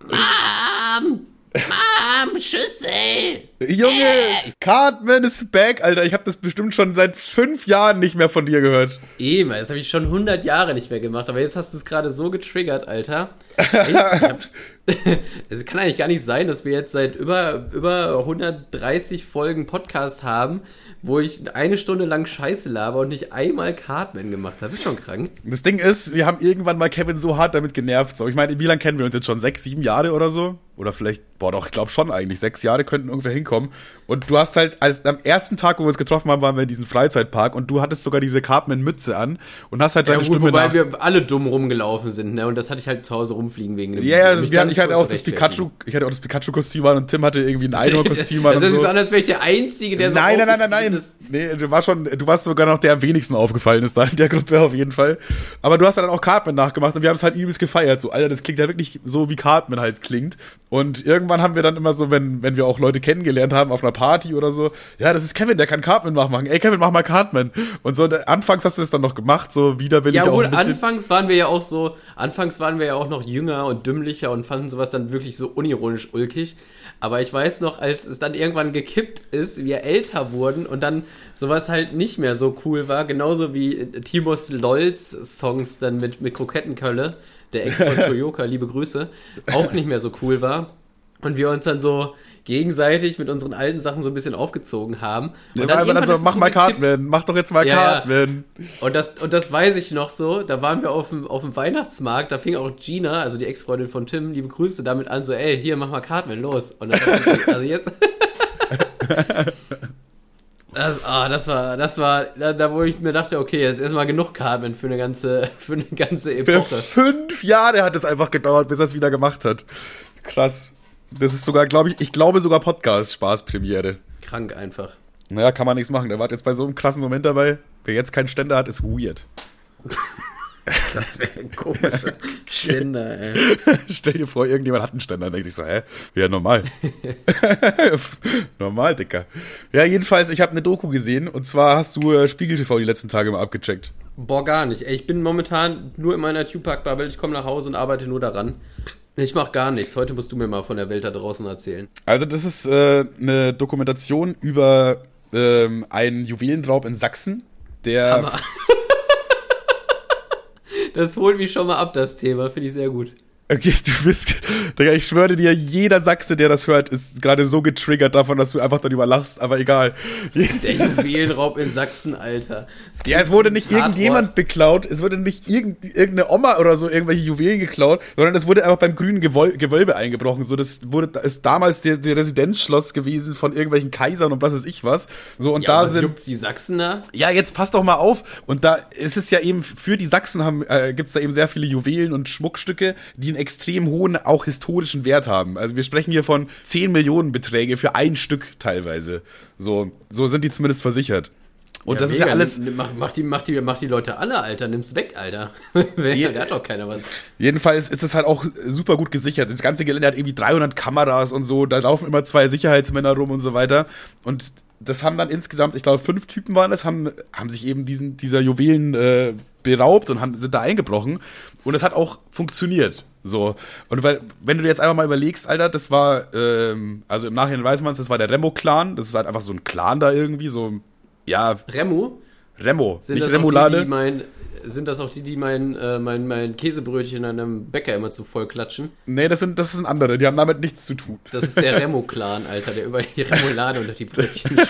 Mom! Mom, Schüssel! Junge, Cartman ist back, Alter. Ich habe das bestimmt schon seit fünf Jahren nicht mehr von dir gehört. Eben, das habe ich schon 100 Jahre nicht mehr gemacht, aber jetzt hast du es gerade so getriggert, Alter. Ich, ich hab, es kann eigentlich gar nicht sein, dass wir jetzt seit über, über 130 Folgen Podcast haben, wo ich eine Stunde lang Scheiße laber und nicht einmal Cartman gemacht habe. Ist schon krank. Das Ding ist, wir haben irgendwann mal Kevin so hart damit genervt. So, ich meine, wie lange kennen wir uns jetzt schon? Sechs, sieben Jahre oder so? Oder vielleicht, boah, doch, ich glaube schon eigentlich. Sechs Jahre könnten ungefähr hinkommen. Und du hast halt, als am ersten Tag, wo wir uns getroffen haben, waren wir in diesem Freizeitpark und du hattest sogar diese Cartman-Mütze an und hast halt Ja, seine gut, Stimme wobei wir alle dumm rumgelaufen sind, ne? Und das hatte ich halt zu Hause rumfliegen wegen dem Ja, ja, wir ganz ich hatte auch das Pikachu, ich hatte auch das Pikachu-Kostüm an und Tim hatte irgendwie ein Einhorn-Kostüm an Das sich so. an, als wäre ich der Einzige, der so Nein, nein, nein, nein, nein. Nee, du warst schon, du warst sogar noch der am wenigsten aufgefallen ist da in der Gruppe auf jeden Fall. Aber du hast dann auch Cartman nachgemacht und wir haben es halt übelst gefeiert. So, Alter, das klingt ja wirklich so, wie Cartman halt klingt. Und irgendwann haben wir dann immer so, wenn, wenn wir auch Leute kennengelernt haben auf einer Party oder so, ja, das ist Kevin, der kann Cartman nachmachen. Ey, Kevin, mach mal Cartman. Und so, anfangs hast du es dann noch gemacht, so widerwillig Ja, auch wohl, ein bisschen. anfangs waren wir ja auch so, anfangs waren wir ja auch noch jünger und dümmlicher und fanden sowas dann wirklich so unironisch ulkig. Aber ich weiß noch, als es dann irgendwann gekippt ist, wir älter wurden und dann sowas halt nicht mehr so cool war, genauso wie Timos Lols Songs dann mit, mit Krokettenkölle, der Ex von Toyoka, liebe Grüße, auch nicht mehr so cool war. Und wir uns dann so gegenseitig mit unseren alten Sachen so ein bisschen aufgezogen haben. Der Und war einfach dann irgendwann so, mach mal. Cartman, mach doch jetzt mal Ja, ja. Cartman. Und das, und das weiß ich noch so. Da waren wir auf dem, auf dem Weihnachtsmarkt. Da fing auch Gina, also die Ex-Freundin von Tim, liebe Grüße, damit an, so, ey, hier, mach mal Cartman, los. Und dann, also jetzt. Das, ah, das war, das war, da, da wo ich mir dachte, okay, jetzt erstmal genug Cartman für eine ganze, für eine ganze Für Epoche. fünf Jahre hat es einfach gedauert, bis er es wieder gemacht hat. Krass. Das ist sogar, glaube ich, ich glaube sogar Podcast-Spaß-Premiere. Krank einfach. Naja, kann man nichts machen. Der war jetzt bei so einem krassen Moment dabei. Wer jetzt keinen Ständer hat, ist weird. Das wäre ein komischer Ständer, ey. Stell dir vor, irgendjemand hat einen Ständer. Dann denkt sich so, hä? Ja, normal. normal, Dicker. Ja, jedenfalls, ich habe eine Doku gesehen. Und zwar hast du äh, Spiegel TV die letzten Tage mal abgecheckt. Boah, gar nicht. Ey, ich bin momentan nur in meiner Tupac-Bubble. Ich komme nach Hause und arbeite nur daran. Ich mach gar nichts. Heute musst du mir mal von der Welt da draußen erzählen. Also, das ist äh, eine Dokumentation über ähm, einen Juwelenraub in Sachsen. Der Hammer. Das holt mich schon mal ab, das Thema. Finde ich sehr gut. Okay, du bist, Digga, ich schwöre dir, jeder Sachse, der das hört, ist gerade so getriggert davon, dass du einfach darüber lachst, aber egal. Der Juwelenraub in Sachsen, Alter. Ja, es wurde nicht Hardcore. irgendjemand beklaut, es wurde nicht irgend, irgendeine Oma oder so irgendwelche Juwelen geklaut, sondern es wurde einfach beim grünen Gewölbe eingebrochen. So, das wurde, ist damals der, der Residenzschloss gewesen von irgendwelchen Kaisern und was weiß ich was. So, und Ja, da was sind. juckt's die Sachsener? Ja, jetzt passt doch mal auf. Und da ist es ja eben, für die Sachsen haben, äh, gibt es da eben sehr viele Juwelen und Schmuckstücke, die einen extrem hohen, auch historischen Wert haben. Also wir sprechen hier von 10 Millionen Beträge für ein Stück teilweise. So, so sind die zumindest versichert. Und Ja, das ist ja mega. alles, Mach, mach, die, mach, die, mach die Leute alle, Alter. Nimm's weg, Alter. Wer, da hat doch keiner was. jedenfalls ist es halt auch super gut gesichert. Das ganze Gelände hat irgendwie 300 Kameras und so, da laufen immer zwei Sicherheitsmänner rum und so weiter. Und das haben dann insgesamt, ich glaube, fünf Typen waren das, haben, haben sich eben diesen, dieser Juwelen äh, beraubt und haben, sind da eingebrochen. Und es hat auch funktioniert. So. Und weil, wenn du dir jetzt einfach mal überlegst, Alter, das war, ähm, also im Nachhinein weiß man es, das war der Remo-Clan. Das ist halt einfach so ein Clan da irgendwie, so, ja, Remu? Remo, Sind nicht das auch Remoulade. die, die mein, sind das auch die, die mein, äh, mein, mein Käsebrötchen an einem Bäcker immer zu voll klatschen? nee, das sind, das sind andere, die haben damit nichts zu tun. Das ist der Remo-Clan, Alter, der über die Remoulade unter die Brötchen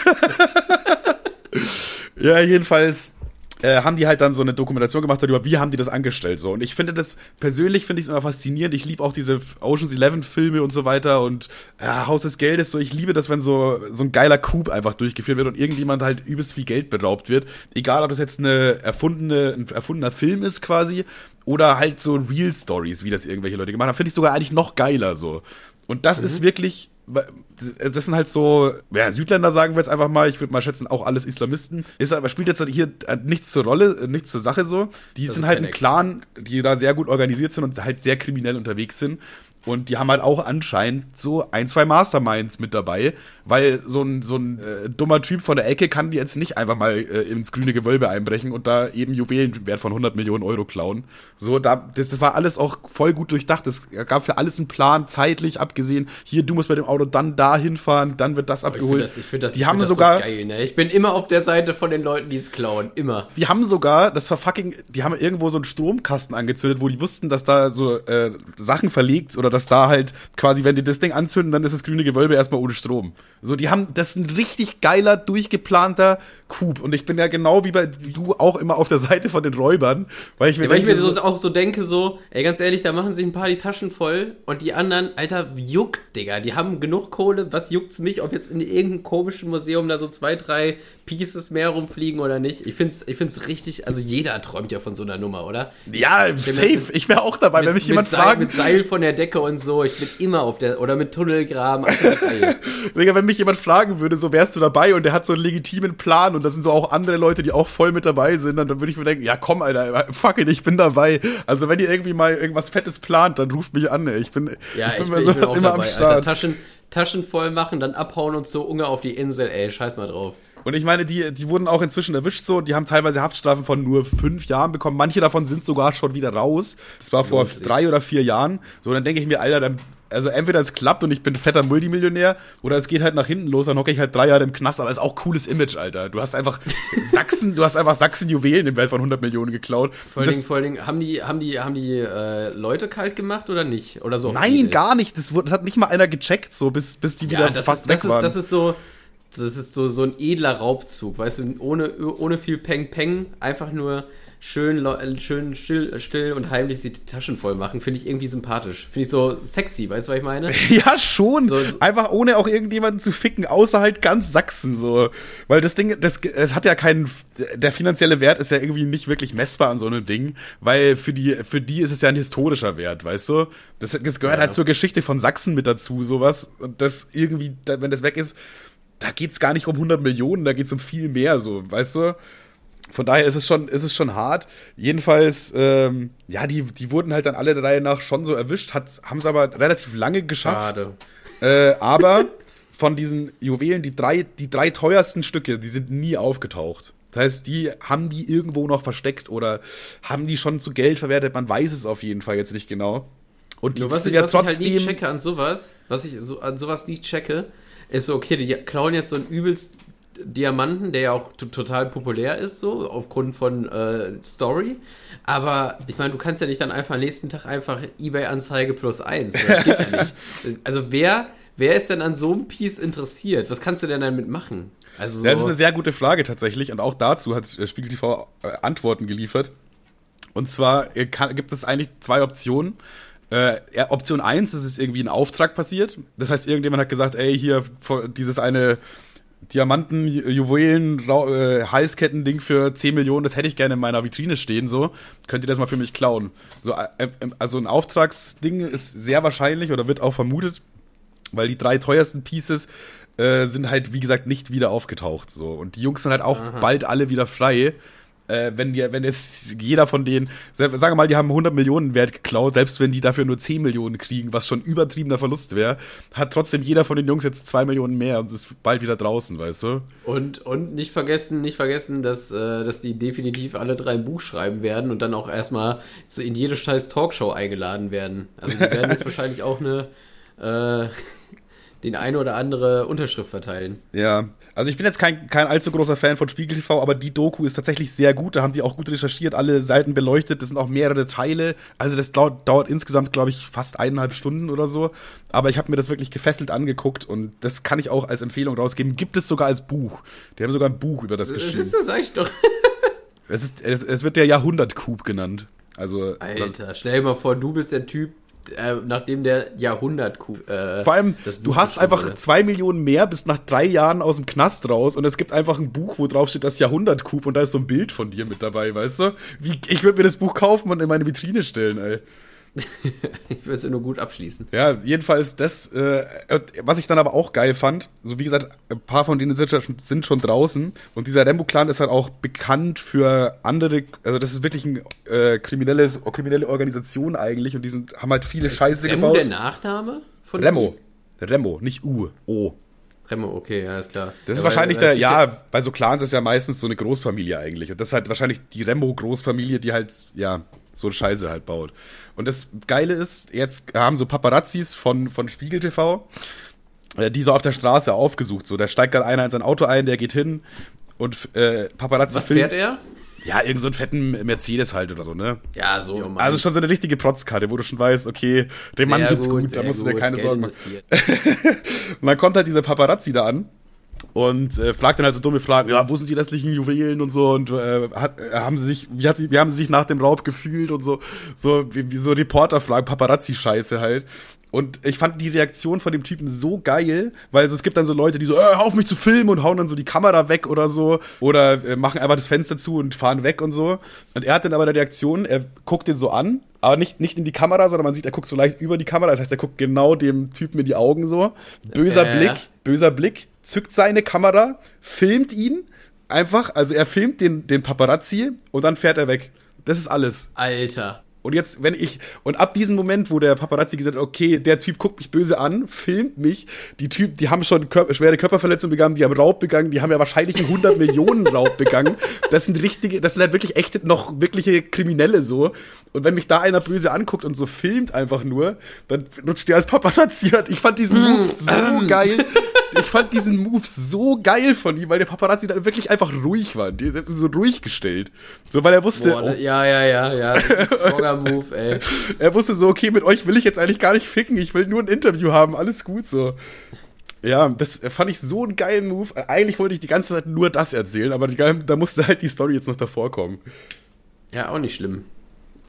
Ja, jedenfalls äh, haben die halt dann so eine Dokumentation gemacht darüber, wie haben die das angestellt so. Und ich finde das, persönlich finde ich es immer faszinierend. Ich liebe auch diese Ocean's Eleven Filme und so weiter und ja, Haus des Geldes so. Ich liebe das, wenn so, so ein geiler Coup einfach durchgeführt wird und irgendjemand halt übelst viel Geld beraubt wird. Egal, ob das jetzt eine erfundene, ein erfundener Film ist quasi oder halt so Real Stories, wie das irgendwelche Leute gemacht haben. Finde ich sogar eigentlich noch geiler so. Und das ist wirklich, das sind halt so, ja, Südländer sagen wir jetzt einfach mal, ich würde mal schätzen, auch alles Islamisten. Ist aber, spielt jetzt halt hier nichts zur Rolle, nichts zur Sache so. Die sind halt ein. Clan, die da sehr gut organisiert sind und halt sehr kriminell unterwegs sind. Und die haben halt auch anscheinend so ein, zwei Masterminds mit dabei, weil so ein, so ein äh, dummer Typ von der Ecke kann die jetzt nicht einfach mal äh, ins grüne Gewölbe einbrechen und da eben Juwelenwert von 100 Millionen Euro klauen. So, da, das war alles auch voll gut durchdacht. Es gab für alles einen Plan, zeitlich abgesehen. Hier, du musst mit dem Auto dann da hinfahren, dann wird das Ich finde abgeholt. das, ich find das, die ich haben das sogar, so geil, ne? Ich bin immer auf der Seite von den Leuten, die es klauen. Immer. Die haben sogar, das war fucking, die haben irgendwo so einen Stromkasten angezündet, wo die wussten, dass da so äh, Sachen verlegt oder dass da halt quasi, wenn die das Ding anzünden, dann ist das grüne Gewölbe erstmal ohne Strom. So, die haben, das ist ein richtig geiler, durchgeplanter Coup. Und ich bin ja genau wie bei wie du auch immer auf der Seite von den Räubern, weil ich mir Ja, weil ich denke, mir so, auch so denke, so, ey, ganz ehrlich, da machen sich ein paar die Taschen voll und die anderen, Alter, juckt, Digga. Die haben genug Kohle, was juckt's mich, ob jetzt in irgendeinem komischen Museum da so zwei, drei Pieces mehr rumfliegen oder nicht. Ich finde es ich find's richtig, also jeder träumt ja von so einer Nummer, oder? Ja, Ich safe. mit- ich wäre auch dabei, wenn mich jemand mit Seil, fragt. Mit Seil von der Decke und so. Ich bin immer auf der, oder mit Tunnelgraben. Digga, wenn mich jemand fragen würde, so wärst du dabei und der hat so einen legitimen Plan und da sind so auch andere Leute, die auch voll mit dabei sind, dann, dann würde ich mir denken, ja komm, Alter, fuck it, ich bin dabei. Also wenn ihr irgendwie mal irgendwas Fettes plant, dann ruft mich an, ey. Ich bin, Ja, ich bin ich, bin, ich bin sowas immer dabei. am Alter, Start. Taschen, Taschen voll machen, dann abhauen und so Unge auf die Insel, ey. Scheiß mal drauf. Und ich meine, die, die wurden auch inzwischen erwischt so, die haben teilweise Haftstrafen von nur fünf Jahren bekommen. Manche davon sind sogar schon wieder raus. Das war vor sich. drei oder vier Jahren. So, dann denke ich mir, Alter, dann, also entweder es klappt und ich bin fetter Multimillionär oder es geht halt nach hinten los, dann hocke ich halt drei Jahre im Knast, aber ist auch cooles Image, Alter. Du hast einfach Sachsen, du hast einfach Sachsen-Juwelen im Wert von 100 Millionen geklaut. Vor allen das- Dingen, vor allen Dingen, haben die, haben die, haben die äh, Leute kalt gemacht oder nicht? Oder so? Nein, gar nicht. Das, wurde, das hat nicht mal einer gecheckt, so bis, bis die wieder Ja, das, fast ist, das, weg waren. ist, das ist so. Das ist so, so ein edler Raubzug, weißt du, ohne, ohne viel Peng Peng, einfach nur schön, leu- schön still, still und heimlich die Taschen voll machen, finde ich irgendwie sympathisch. Finde ich so sexy, weißt du, was ich meine? Ja, schon. So- so- Einfach ohne auch irgendjemanden zu ficken, außer halt ganz Sachsen so. Weil das Ding, das, es hat ja keinen, der finanzielle Wert ist ja irgendwie nicht wirklich messbar an so einem Ding, weil für die, für die ist es ja ein historischer Wert, weißt du? Das, das gehört Ja. halt zur Geschichte von Sachsen mit dazu, sowas. Und das irgendwie, wenn das weg ist, da geht's gar nicht um 100 Millionen, da geht's um viel mehr, so, weißt du? Von daher ist es schon, ist es schon hart. Jedenfalls, ähm, ja, die, die wurden halt dann alle der Reihe nach schon so erwischt, haben es aber relativ lange geschafft. Schade. Äh, aber von diesen Juwelen, die drei, die drei teuersten Stücke, die sind nie aufgetaucht. Das heißt, die haben die irgendwo noch versteckt oder haben die schon zu Geld verwertet. Man weiß es auf jeden Fall jetzt nicht genau. Und die Nur was, sind ich, ja was ich halt nie trotzdem. checke an sowas, was ich so, an sowas nie checke, ist so, okay, die klauen jetzt so einen übelst Diamanten, der ja auch total populär ist, so, aufgrund von äh, Story. Aber ich meine, du kannst ja nicht dann einfach am nächsten Tag einfach Ebay-Anzeige plus eins. Das geht ja nicht. Also wer, wer ist denn an so einem Piece interessiert? Was kannst du denn damit machen? Also so, Das ist eine sehr gute Frage tatsächlich. Und auch dazu hat äh, Spiegel TV äh, Antworten geliefert. Und zwar äh, kann, gibt es eigentlich zwei Optionen. Äh, ja, Option 1 ist es irgendwie ein Auftrag passiert. Das heißt, irgendjemand hat gesagt, ey, hier vor- dieses eine Diamanten, Ju- Juwelen, äh, Halsketten-Ding für 10 Millionen, das hätte ich gerne in meiner Vitrine stehen, so. Könnt ihr das mal für mich klauen? So, äh, äh, also ein Auftragsding ist sehr wahrscheinlich oder wird auch vermutet, weil die drei teuersten Pieces äh, sind halt, wie gesagt, nicht wieder aufgetaucht. So. Und die Jungs sind halt auch bald alle wieder frei. Äh, wenn, die, wenn jetzt jeder von denen, sag- sagen wir mal, die haben 100 Millionen Wert geklaut, selbst wenn die dafür nur 10 Millionen kriegen, was schon übertriebener Verlust wäre, hat trotzdem jeder von den Jungs jetzt 2 Millionen mehr und ist bald wieder draußen, weißt du? Und, und nicht vergessen, nicht vergessen, dass, äh, dass die definitiv alle drei ein Buch schreiben werden und dann auch erstmal so in jede scheiß Talkshow eingeladen werden. Also die werden jetzt wahrscheinlich auch eine äh, den eine oder andere Unterschrift verteilen. Ja, also ich bin jetzt kein, kein allzu großer Fan von Spiegel TV, aber die Doku ist tatsächlich sehr gut. Da haben die auch gut recherchiert, alle Seiten beleuchtet. Das sind auch mehrere Teile. Also das dauert, dauert insgesamt, glaube ich, fast eineinhalb Stunden oder so. Aber ich habe mir das wirklich gefesselt angeguckt und das kann ich auch als Empfehlung rausgeben. Gibt es sogar als Buch. Die haben sogar ein Buch über das Das geschrieben. ist das eigentlich doch. Es, ist, es, es wird der Jahrhundertcoup genannt. Also Alter, stell dir mal vor, du bist der Typ, äh, nachdem der Jahrhundert äh, Vor allem, du hast einfach wurde. zwei Millionen mehr, bist nach drei Jahren aus dem Knast raus und es gibt einfach ein Buch, wo drauf steht das Jahrhundertcoup und da ist so ein Bild von dir mit dabei, weißt du? Wie, ich würde mir das Buch kaufen und in meine Vitrine stellen, ey. Ich würde es ja nur gut abschließen. Ja, jedenfalls das, äh, was ich dann aber auch geil fand, so wie gesagt, ein paar von denen sind schon, sind schon draußen und dieser Rambo-Clan ist halt auch bekannt für andere, also das ist wirklich eine äh, kriminelle, kriminelle Organisation eigentlich und die sind, haben halt viele Scheiße ist Remo gebaut. der Nachname von Remo. Remo, nicht U, O. Remo, okay, ja, ist klar. Das ist Ja, wahrscheinlich weil- der, gibt ja, bei so Clans ist ja meistens so eine Großfamilie eigentlich. Und das ist halt wahrscheinlich die Rembo-Großfamilie, die halt, ja, so Scheiße halt baut. Und das Geile ist, jetzt haben so Paparazzis von, von Spiegel TV, äh, die so auf der Straße aufgesucht. So, da steigt gerade einer in sein Auto ein, der geht hin und äh, Paparazzi Was filmt- fährt er? Ja, irgend so einen fetten Mercedes halt oder so, ne? Ja, so. Mann. Also schon so eine richtige Protzkarte, wo du schon weißt, okay, dem Mann Sehr geht's gut, da sehr musst du dir gut, keine Geld Sorgen machen. Und dann kommt halt dieser Paparazzi da an und äh, fragt dann halt so dumme Fragen, ja, wo sind die restlichen Juwelen und so und äh, hat, äh, haben sie sich, wie hat sie, wie haben sie sich nach dem Raub gefühlt und so, so wie, wie so Reporter fragen, Paparazzi-Scheiße halt. Und ich fand die Reaktion von dem Typen so geil, weil also es gibt dann so Leute, die so, äh, hör auf mich zu filmen und hauen dann so die Kamera weg oder so. Oder äh, machen einfach das Fenster zu und fahren weg und so. Und er hat dann aber eine Reaktion, er guckt den so an, aber nicht, nicht in die Kamera, sondern man sieht, er guckt so leicht über die Kamera. Das heißt, er guckt genau dem Typen in die Augen so. Böser Äh. Blick, böser Blick, zückt seine Kamera, filmt ihn einfach, also er filmt den, den Paparazzi und dann fährt er weg. Das ist alles. Alter. Und jetzt, wenn ich, und ab diesem Moment, wo der Paparazzi gesagt hat, okay, der Typ guckt mich böse an, filmt mich, die Typ, die haben schon Kör schwere Körperverletzungen begangen, die haben Raub begangen, die haben ja wahrscheinlich einen 100 Millionen Raub begangen. Das sind richtige, das sind halt wirklich echte, noch wirkliche Kriminelle so. Und wenn mich da einer böse anguckt und so filmt einfach nur, dann nutzt der als Paparazzi. Ich fand diesen Move so geil. Ich fand diesen Move so geil von ihm, weil der Paparazzi dann wirklich einfach ruhig war. Die sind so ruhig gestellt. So, weil er wusste, Boah, oh, ja, ja, ja, ja. Das ist ein stronger Move, ey. er wusste so, okay, mit euch will ich jetzt eigentlich gar nicht ficken, ich will nur ein Interview haben, alles gut so. Ja, das fand ich so einen geilen Move. Eigentlich wollte ich die ganze Zeit nur das erzählen, aber die, da musste halt die Story jetzt noch davor kommen. Ja, auch nicht schlimm.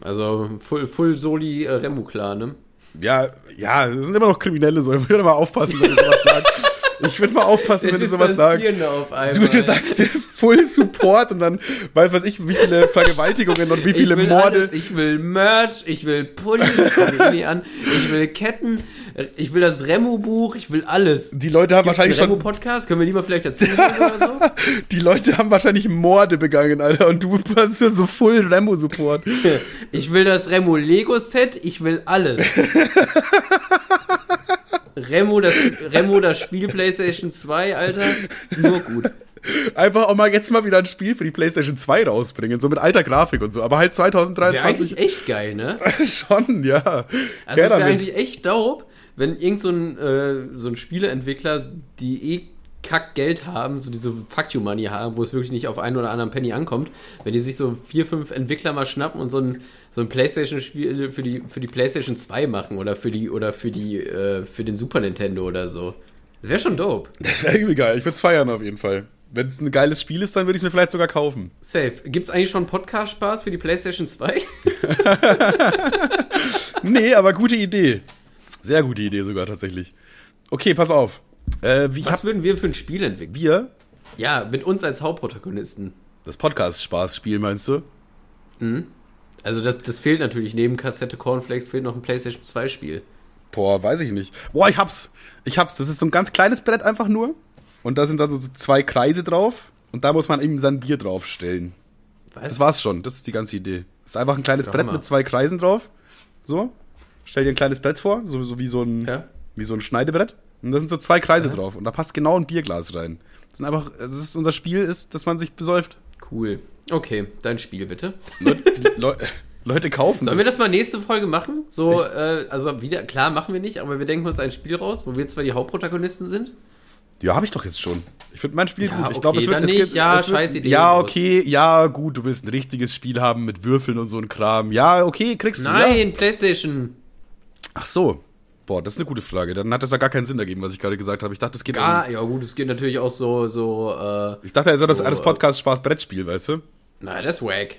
Also, Full, full Soli äh, Remu klar, ne? Ja, ja, das sind immer noch Kriminelle so. Ich würde mal aufpassen, wenn du sowas sagst. Ich würde mal aufpassen, wenn du sowas sagst. Du, sagst Full Support und dann weiß was ich, wie viele Vergewaltigungen und wie viele ich will Morde. Alles. Ich will Merch, ich will Pullis, ich an, ich will Ketten, ich will das Remu-Buch, ich will alles. Die Leute haben Gibt's wahrscheinlich schon Remu-Podcast? Können wir die mal vielleicht dazu oder so? Die Leute haben wahrscheinlich Morde begangen, Alter, und du hast ja so Full Remo-Support. Ich will das Remo-Lego-Set, ich will alles. Remo das, Remo, das Spiel PlayStation 2, Alter, nur gut. Einfach auch mal jetzt mal wieder ein Spiel für die PlayStation 2 rausbringen, so mit alter Grafik und so, aber halt Wäre 2023 eigentlich echt geil, ne? schon, ja. Also es wäre eigentlich echt dope, wenn irgend so ein, äh, so ein Spieleentwickler, die eh kack Geld haben, so diese Fuck You Money haben, wo es wirklich nicht auf einen oder anderen Penny ankommt, wenn die sich so vier, fünf Entwickler mal schnappen und so ein, so ein Playstation-Spiel für die, für die Playstation 2 machen oder für die, oder für die, äh, für den Super Nintendo oder so. Das wäre schon dope. Das wäre übel geil. Ich würde es feiern auf jeden Fall. Wenn es ein geiles Spiel ist, dann würde ich es mir vielleicht sogar kaufen. Safe. Gibt's eigentlich schon Podcast-Spaß für die Playstation 2? Nee, aber gute Idee. Sehr gute Idee sogar tatsächlich. Okay, pass auf. Äh, wie Was hab würden wir für ein Spiel entwickeln? wir Ja, mit uns als Hauptprotagonisten. das Podcast-Spaß-Spiel, meinst du? Also das, das fehlt natürlich. Neben Kassette Cornflakes fehlt noch ein PlayStation 2 Spiel. Boah, weiß ich nicht. Boah, ich hab's. Ich hab's. Das ist so ein ganz kleines Brett einfach nur. Und da sind dann so zwei Kreise drauf. Und da muss man eben sein Bier draufstellen. Was? Das war's schon. Das ist die ganze Idee. Das ist einfach ein kleines Brett mit zwei Kreisen drauf. So. Stell dir ein kleines Brett vor, so, so wie so ein, Ja. wie so ein Schneidebrett. Und da sind so zwei Kreise drauf. Und da passt genau ein Bierglas rein. Das sind einfach, das ist, unser Spiel ist, dass man sich besäuft. Cool. Okay, dein Spiel bitte. Leute, Leu Leute kaufen Sollen wir das mal nächste Folge machen? So, äh, also wieder, klar machen wir nicht, aber wir denken uns ein Spiel raus, wo wir zwar die Hauptprotagonisten sind. Ja, habe ich doch jetzt schon. Ich finde mein Spiel Ja, gut. Ich okay, glaube, es wird es nicht. gibt, Ja, es wird, scheiß Idee. Ja, okay, ja, gut, du willst ein richtiges Spiel haben mit Würfeln und so ein Kram. Ja, okay, kriegst du. Ja. Nein, PlayStation. Ach so. Boah, das ist eine gute Frage. Dann hat das ja gar keinen Sinn ergeben, was ich gerade gesagt habe. Ich dachte, es geht um, Ah, ja gut, es geht natürlich auch so, so, äh, Ich dachte, also das so, alles äh, Podcast Spaß Brettspiel, weißt du? na, das ist wack.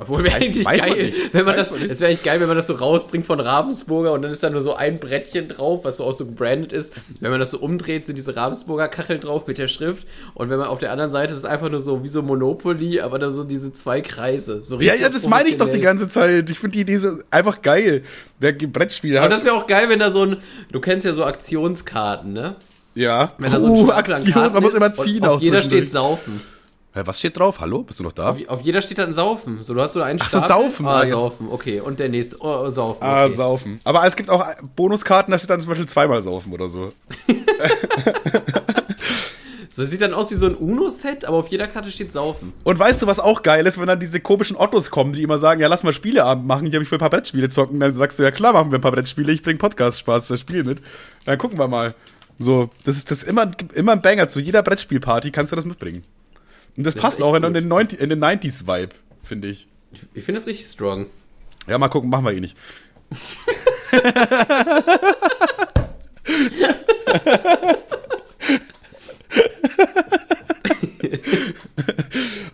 Obwohl wäre eigentlich man geil, nicht. wenn man Weiß das, man es wäre eigentlich geil, wenn man das so rausbringt von Ravensburger und dann ist da nur so ein Brettchen drauf, was so auch so gebrandet ist. Wenn man das so umdreht, sind diese Ravensburger Kacheln drauf mit der Schrift und wenn man auf der anderen Seite ist es einfach nur so wie so Monopoly, aber dann so diese zwei Kreise. So Ja, ja, das meine ich doch die ganze Zeit. Ich finde die Idee so einfach geil. Wer Brettspiele Aber hat. das wäre auch geil, wenn da so ein, du kennst ja so Aktionskarten, ne? ja. Wenn da so ein Uh, Aktion, man muss immer und ziehen auf auch jeder steht Saufen. Hä, was steht drauf? Hallo? Bist du noch da? Auf, auf jeder steht da ein Saufen. So, du hast so einen Ach so, Stapel. Saufen, Ah. Saufen, okay. Und der nächste, oh, oh, Saufen. Ah, okay. saufen. Aber es gibt auch Bonuskarten, da steht dann zum Beispiel zweimal saufen oder so. So sieht dann aus wie so ein Uno-Set, aber auf jeder Karte steht Saufen. Und weißt du, was auch geil ist, wenn dann diese komischen Ottos kommen, die immer sagen, ja, lass mal Spieleabend machen, hier habe ich will ein paar Brettspiele zocken. Dann sagst du, ja klar, machen wir ein paar Brettspiele, ich bring Podcast-Spaß, das Spiel mit. Dann gucken wir mal. So, das ist das immer, immer ein Banger. Zu jeder Brettspielparty kannst du das mitbringen. Und das, Das passt auch in den, 90, in den 90s-Vibe, finde ich. Ich, ich finde das richtig strong. Ja, mal gucken, machen wir eh nicht.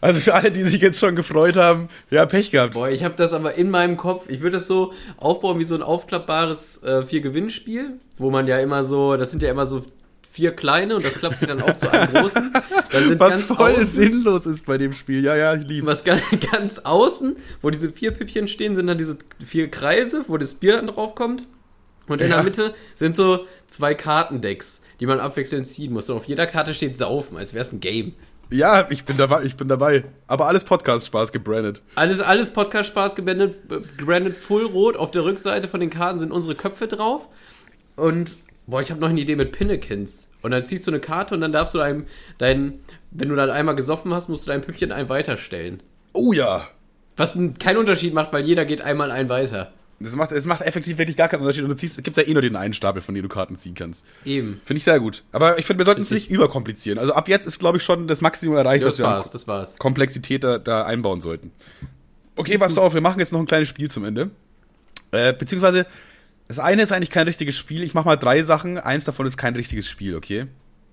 Also für alle, die sich jetzt schon gefreut haben, ja, Pech gehabt. Boah, ich habe das aber in meinem Kopf. Ich würde das so aufbauen wie so ein aufklappbares äh, Vier-Gewinnspiel, wo man ja immer so, das sind ja immer so vier kleine und das klappt sich dann auch so einen großen. Dann sind Was ganz voll außen, sinnlos ist bei dem Spiel. Ja, ja, ich lieb's. was ganz, ganz außen, wo diese vier Püppchen stehen, sind dann diese vier Kreise, wo das Bier dann drauf kommt. Und in Ja. der Mitte sind so zwei Kartendecks, die man abwechselnd ziehen muss. Und auf jeder Karte steht Saufen, als wäre es ein Game. Ja, ich bin dabei, ich bin dabei. Aber alles Podcast-Spaß gebrandet. Alles, alles Podcast-Spaß gebrandet, gebrandet full rot. Auf der Rückseite von den Karten sind unsere Köpfe drauf. Und, boah, ich habe noch eine Idee mit Pinnekins. Und dann ziehst du eine Karte und dann darfst du dein, dein, wenn du dann einmal gesoffen hast, musst du dein Püppchen ein weiterstellen. Oh ja. Was keinen Unterschied macht, weil jeder geht einmal ein weiter. Das macht, es macht effektiv wirklich gar keinen Unterschied. Und du ziehst, es gibt ja eh nur den einen Stapel, von dem du Karten ziehen kannst. Eben. Finde ich sehr gut. Aber ich finde, wir sollten es nicht überkomplizieren. Also ab jetzt ist, glaube ich, schon das Maximum erreicht, Das was wir an war's, das war's. Komplexität da, da einbauen sollten. Okay, pass auf, wir machen jetzt noch ein kleines Spiel zum Ende. Äh, beziehungsweise, das eine ist eigentlich kein richtiges Spiel. Ich mache mal drei Sachen. Eins davon ist kein richtiges Spiel, okay?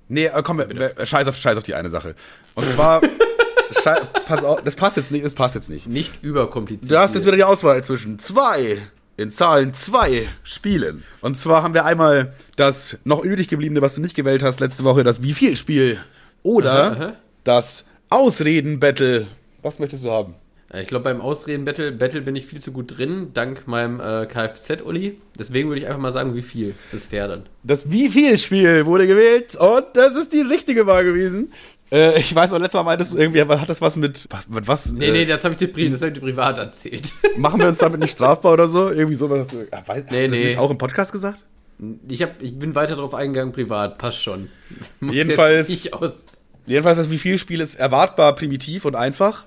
Nee, äh, komm, wir- scheiß auf, scheiß auf die eine Sache. Und zwar, pass auf, das passt jetzt nicht, das passt jetzt nicht. Nicht überkompliziert. Du hast jetzt wieder die Auswahl zwischen zwei, in Zahlen zwei Spielen. Und zwar haben wir einmal das noch übrig gebliebene, was du nicht gewählt hast letzte Woche, das Wie viel Spiel. Oder Aha, aha. das Ausreden-Battle. Was möchtest du haben? Äh, Ich glaube, beim Ausreden-Battle Battle bin ich viel zu gut drin, dank meinem äh, Kfz-Uli. Deswegen würde ich einfach mal sagen, wie viel. Das fair dann. Das Wie viel Spiel wurde gewählt und das ist die richtige Wahl gewesen. Äh, ich weiß auch, letztes Mal meintest du irgendwie, hat das was mit, was, mit was? Nee, äh, nee, das habe ich, dir das hab ich dir privat erzählt. Machen wir uns damit nicht strafbar oder so? Irgendwie sowas. Hast du, ah, hast Nee, du das nee. nicht auch im Podcast gesagt? Ich, hab, ich bin weiter drauf eingegangen, privat, passt schon. Muss Jedenfalls- jetzt nicht aus. Jedenfalls das Wie viel Spiel ist erwartbar primitiv und einfach.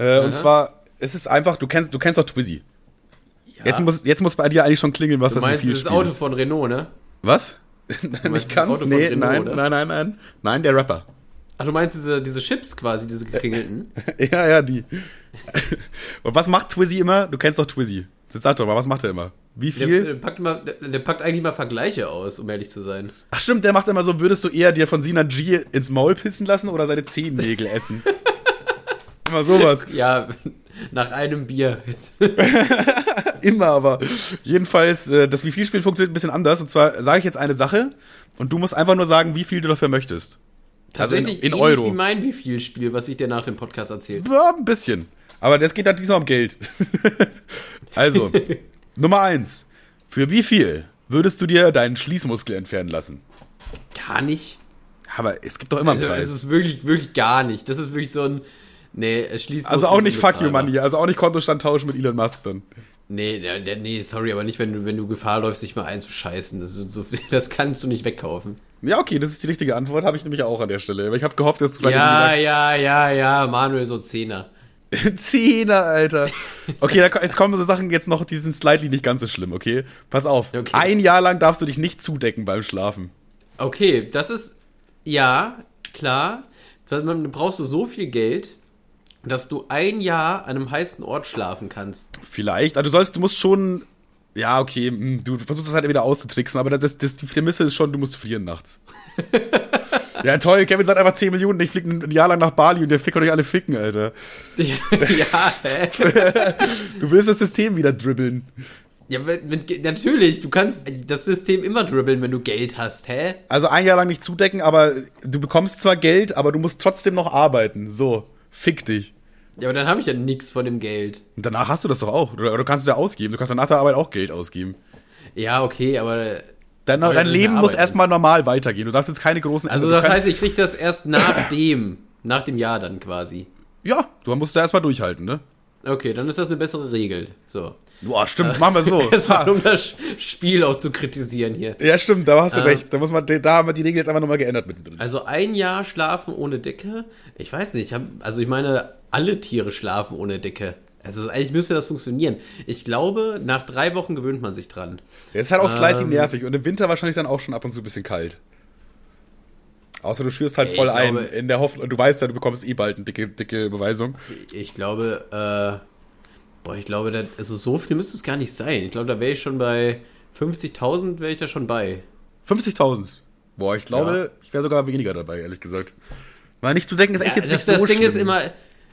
Äh, und zwar, es ist einfach, du kennst, du kennst auch Twizy. Ja. Jetzt, muss, jetzt muss bei dir eigentlich schon klingeln, was du das meinst viel das Spiel Auto ist. von Renault, ne? Was? das ganz? Auto von Nee, Renault, nein, oder? nein, nein, nein. Nein, der Rapper. Ach, du meinst diese, diese Chips quasi, diese gekringelten? ja, ja, die. und was macht Twizy immer? Du kennst doch Twizy. Jetzt sag doch mal, was macht er immer? Wie Der, viel? der, packt immer, der, der packt eigentlich mal Vergleiche aus, um ehrlich zu sein. Ach stimmt, der macht immer so, würdest du eher dir von Sina G ins Maul pissen lassen oder seine Zehennägel essen? Immer sowas. Ja, nach einem Bier. Immer, aber jedenfalls, äh, das wie viel Spiel funktioniert ein bisschen anders. Und zwar sage ich jetzt eine Sache und du musst einfach nur sagen, wie viel du dafür möchtest. Also in- Tatsächlich in Euro. wie mein wie viel Spiel, was ich dir nach dem Podcast erzählt. Ja, ein bisschen. Aber das geht halt diesmal um Geld. also, Nummer eins. Für wie viel würdest du dir deinen Schließmuskel entfernen lassen? Gar nicht. Aber es gibt doch immer einen Also, Preis. es ist wirklich, wirklich gar nicht. Das ist wirklich so ein. Nee, schließt. also auch nicht Fuck you Money, also auch nicht Kontostand tauschen mit Elon Musk dann. Nee, nee, sorry, aber nicht, wenn du, wenn du Gefahr läufst, dich mal einzuscheißen. Das, so, das kannst du nicht wegkaufen. Ja, okay, das ist die richtige Antwort, habe ich nämlich auch an der Stelle. Aber ich habe gehofft, dass du vielleicht Ja, irgendwie ja, ja, ja, Manuel, so Zehner. sagst, Zehner, Alter. Okay, da, jetzt kommen so Sachen jetzt noch, die sind slightly nicht ganz so schlimm, okay? Pass auf. Okay. Ein Jahr lang darfst du dich nicht zudecken beim Schlafen. Okay, das ist. Ja, klar. Dann brauchst du so viel Geld, dass du ein Jahr an einem heißen Ort schlafen kannst. Vielleicht. Also du sollst, du musst schon. Ja, okay, hm, du versuchst das halt wieder auszutricksen, aber das, das, die Prämisse ist schon, du musst frieren nachts. ja, toll, Kevin sagt einfach 10 Millionen, ich fliege ein Jahr lang nach Bali und der Fick euch alle ficken, Alter. ja, hä? Du willst das System wieder dribbeln. Ja, mit, mit, natürlich, du kannst das System immer dribbeln, wenn du Geld hast, hä? Also ein Jahr lang nicht zudecken, aber du bekommst zwar Geld, aber du musst trotzdem noch arbeiten. So, fick dich. Ja, aber dann habe ich ja nichts von dem Geld. Und danach hast du das doch auch. Oder du kannst es ja ausgeben. Du kannst ja nach der Arbeit auch Geld ausgeben. Ja, okay, aber. Dein, dein ja, Leben muss erstmal normal weitergehen. Du darfst jetzt keine großen. Also du das heißt, ich krieg das erst nach dem, nach dem Jahr dann quasi. Ja, du musst da erstmal durchhalten, ne? Okay, dann ist das eine bessere Regel. So. Boah, stimmt, machen wir so. Erstmal, um das Spiel auch zu kritisieren hier. Ja, stimmt, da hast du Ah. recht. Da muss man, da haben wir die Regel jetzt einfach nochmal geändert mittendrin. Also ein Jahr schlafen ohne Decke. Ich weiß nicht, ich hab, also ich meine, alle Tiere schlafen ohne Decke. Also eigentlich müsste das funktionieren. Ich glaube, nach drei Wochen gewöhnt man sich dran. Der ist halt auch slightly Ähm. nervig und im Winter wahrscheinlich dann auch schon ab und zu ein bisschen kalt. Außer du schürst halt voll ich ein, glaube- in der Hoffnung, du weißt ja, du bekommst eh bald eine dicke, dicke Beweisung. Ich glaube, äh, boah, ich glaube, da, also so viel müsste es gar nicht sein. Ich glaube, da wäre ich schon bei 50.000 wäre ich da schon bei. 50.000. Boah, ich glaube, Ja. ich wäre sogar weniger dabei, ehrlich gesagt. Weil nicht zu denken ist echt Ja, jetzt das nicht so das Ding schlimm. ist immer,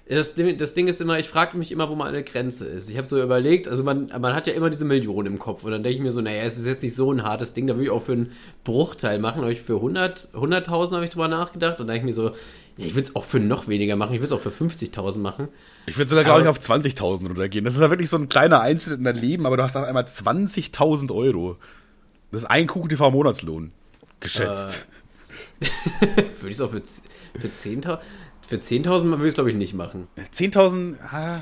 Das Ding, das Ding ist immer, ich frage mich immer, wo meine Grenze ist. Ich habe so überlegt, also man, man hat ja immer diese Millionen im Kopf und dann denke ich mir so, naja, es ist jetzt nicht so ein hartes Ding, da würde ich auch für einen Bruchteil machen, habe ich für 100, 100.000 habe ich drüber nachgedacht und dann denke ich mir so, ja, ich würde es auch für noch weniger machen, ich würde es auch für 50.000 machen. Ich würde sogar, glaube ich, auf 20.000 runtergehen. Das ist ja wirklich so ein kleiner Einschnitt in dein Leben, aber du hast auf einmal 20.000 Euro. Das ist ein Kuchen-TV-Monatslohn. Geschätzt. Äh, würde ich es auch für, für 10.000? Für 10.000 würde ich es, glaube ich, nicht machen. 10.000, ah,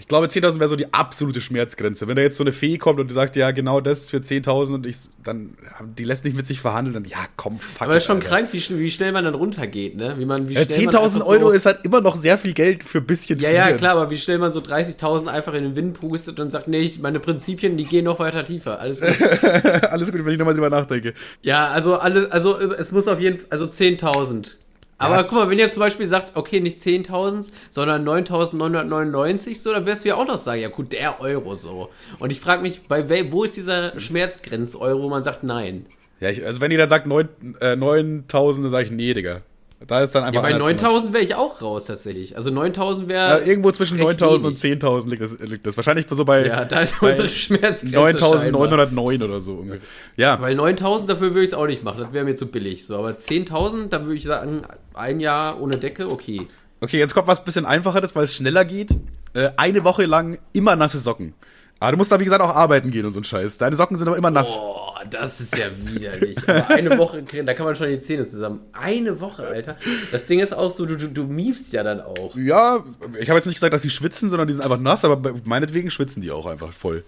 ich glaube, 10.000 wäre so die absolute Schmerzgrenze. Wenn da jetzt so eine Fee kommt und die sagt, ja, genau das ist für 10.000 und ich, dann, die lässt nicht mit sich verhandeln, dann, ja, komm, fuck. Aber es ist schon Alter. krank, wie, wie, schnell man dann runtergeht, ne? Wie man, wie ja, 10.000 Euro so ist halt immer noch sehr viel Geld für ein bisschen Ja, ja, klar, aber wie schnell man so 30.000 einfach in den Wind pustet und sagt, nee, meine Prinzipien, die gehen noch weiter tiefer. Alles gut. Alles gut, wenn ich nochmal drüber nachdenke. Ja, also, alle, also, es muss auf jeden Fall, also 10.000. Aber ja. guck mal, wenn ihr zum Beispiel sagt, okay, nicht 10.000, sondern 9.999, so, dann wirst du ja auch noch sagen, ja gut, der Euro so. Und ich frage mich, bei wo ist dieser Schmerzgrenz-Euro, wo man sagt nein? Ja, ich, also wenn ihr dann sagt 9.000, äh, 9 dann sage ich nee, Digga. Da ist dann einfach. Ja, bei 9000 wäre ich auch raus tatsächlich. Also 9000 wäre. Ja, irgendwo zwischen 9000 und 10.000 liegt das, liegt das. Wahrscheinlich so bei. Ja, da ist unsere Schmerzgrenze. 9909 oder so ungefähr. Ja. Weil 9000 dafür würde ich es auch nicht machen. Das wäre mir zu billig. So, aber 10.000, da würde ich sagen, ein Jahr ohne Decke, okay. Okay, jetzt kommt was bisschen einfacheres, weil es schneller geht. Äh, eine Woche lang immer nasse Socken. Aber du musst da, wie gesagt, auch arbeiten gehen und so ein Scheiß. Deine Socken sind aber immer nass. Boah, das ist ja widerlich. Aber eine Woche, da kann man schon die Zähne zusammen. Eine Woche, Alter. Das Ding ist auch so, du, du, du miefst ja dann auch. Ja, ich habe jetzt nicht gesagt, dass die schwitzen, sondern die sind einfach nass, aber meinetwegen schwitzen die auch einfach voll.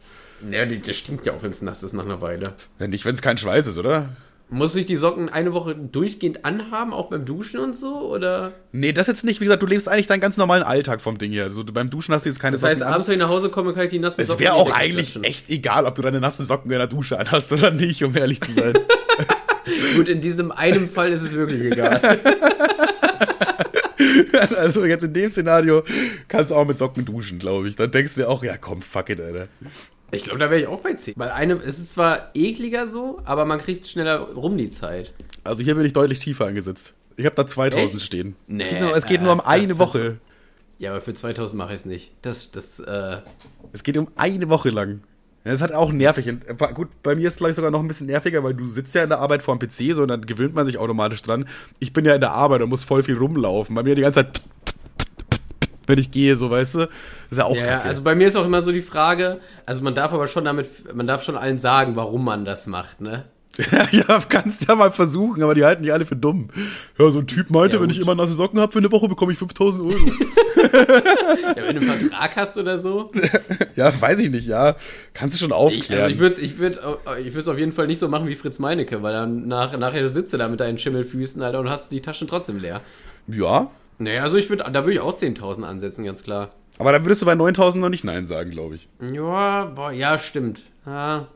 Ja, das stinkt ja auch, wenn es nass ist nach einer Weile. Ja, nicht, wenn es kein Schweiß ist, oder? Muss ich die Socken eine Woche durchgehend anhaben, auch beim Duschen und so, oder? Nee, das jetzt nicht. Wie gesagt, du lebst eigentlich deinen ganz normalen Alltag vom Ding her. Also beim Duschen hast du jetzt keine das heißt, Socken. Das heißt, abends, wenn ich nach Hause komme, kann ich die nassen es Socken Es wäre auch eigentlich echt egal, ob du deine nassen Socken in der Dusche anhast oder nicht, um ehrlich zu sein. Gut, in diesem einen Fall ist es wirklich egal. also jetzt in dem Szenario kannst du auch mit Socken duschen, glaube ich. Dann denkst du dir auch, ja komm, fuck it, Alter. Ich glaube, da wäre ich auch bei 10. Weil einem, es ist zwar ekliger so, aber man kriegt schneller rum die Zeit. Also hier bin ich deutlich tiefer angesetzt. Ich habe da 2000 Echt? stehen. Nee, es geht nur, es geht nur um eine Woche. Ja, aber für 2000 mache ich es nicht. Das, das, äh. Es geht um eine Woche lang. Das hat auch nervig. Und, äh, gut, bei mir ist es gleich sogar noch ein bisschen nerviger, weil du sitzt ja in der Arbeit vor dem PC, so und dann gewöhnt man sich automatisch dran. Ich bin ja in der Arbeit und muss voll viel rumlaufen. Bei mir die ganze Zeit wenn ich gehe, so weißt du. Ist ja auch ja, kacke. Also bei mir ist auch immer so die Frage, also man darf aber schon damit, man darf schon allen sagen, warum man das macht, ne? ja, kannst ja mal versuchen, aber die halten nicht alle für dumm. Ja, so ein Typ meinte, ja, wenn ich immer nasse Socken habe für eine Woche, bekomme ich 5000 Euro. ja, wenn du einen Vertrag hast oder so. ja, weiß ich nicht, ja. Kannst du schon aufklären. Ich, also ich würde es ich würd, ich auf jeden Fall nicht so machen wie Fritz Meinecke, weil dann nach, nachher sitzt du da mit deinen Schimmelfüßen, Alter, und hast die Taschen trotzdem leer. Ja, naja, also ich würde, da würde ich auch 10.000 ansetzen, ganz klar. Aber da würdest du bei 9.000 noch nicht Nein sagen, glaube ich. Ja, boah, ja, stimmt. Ja.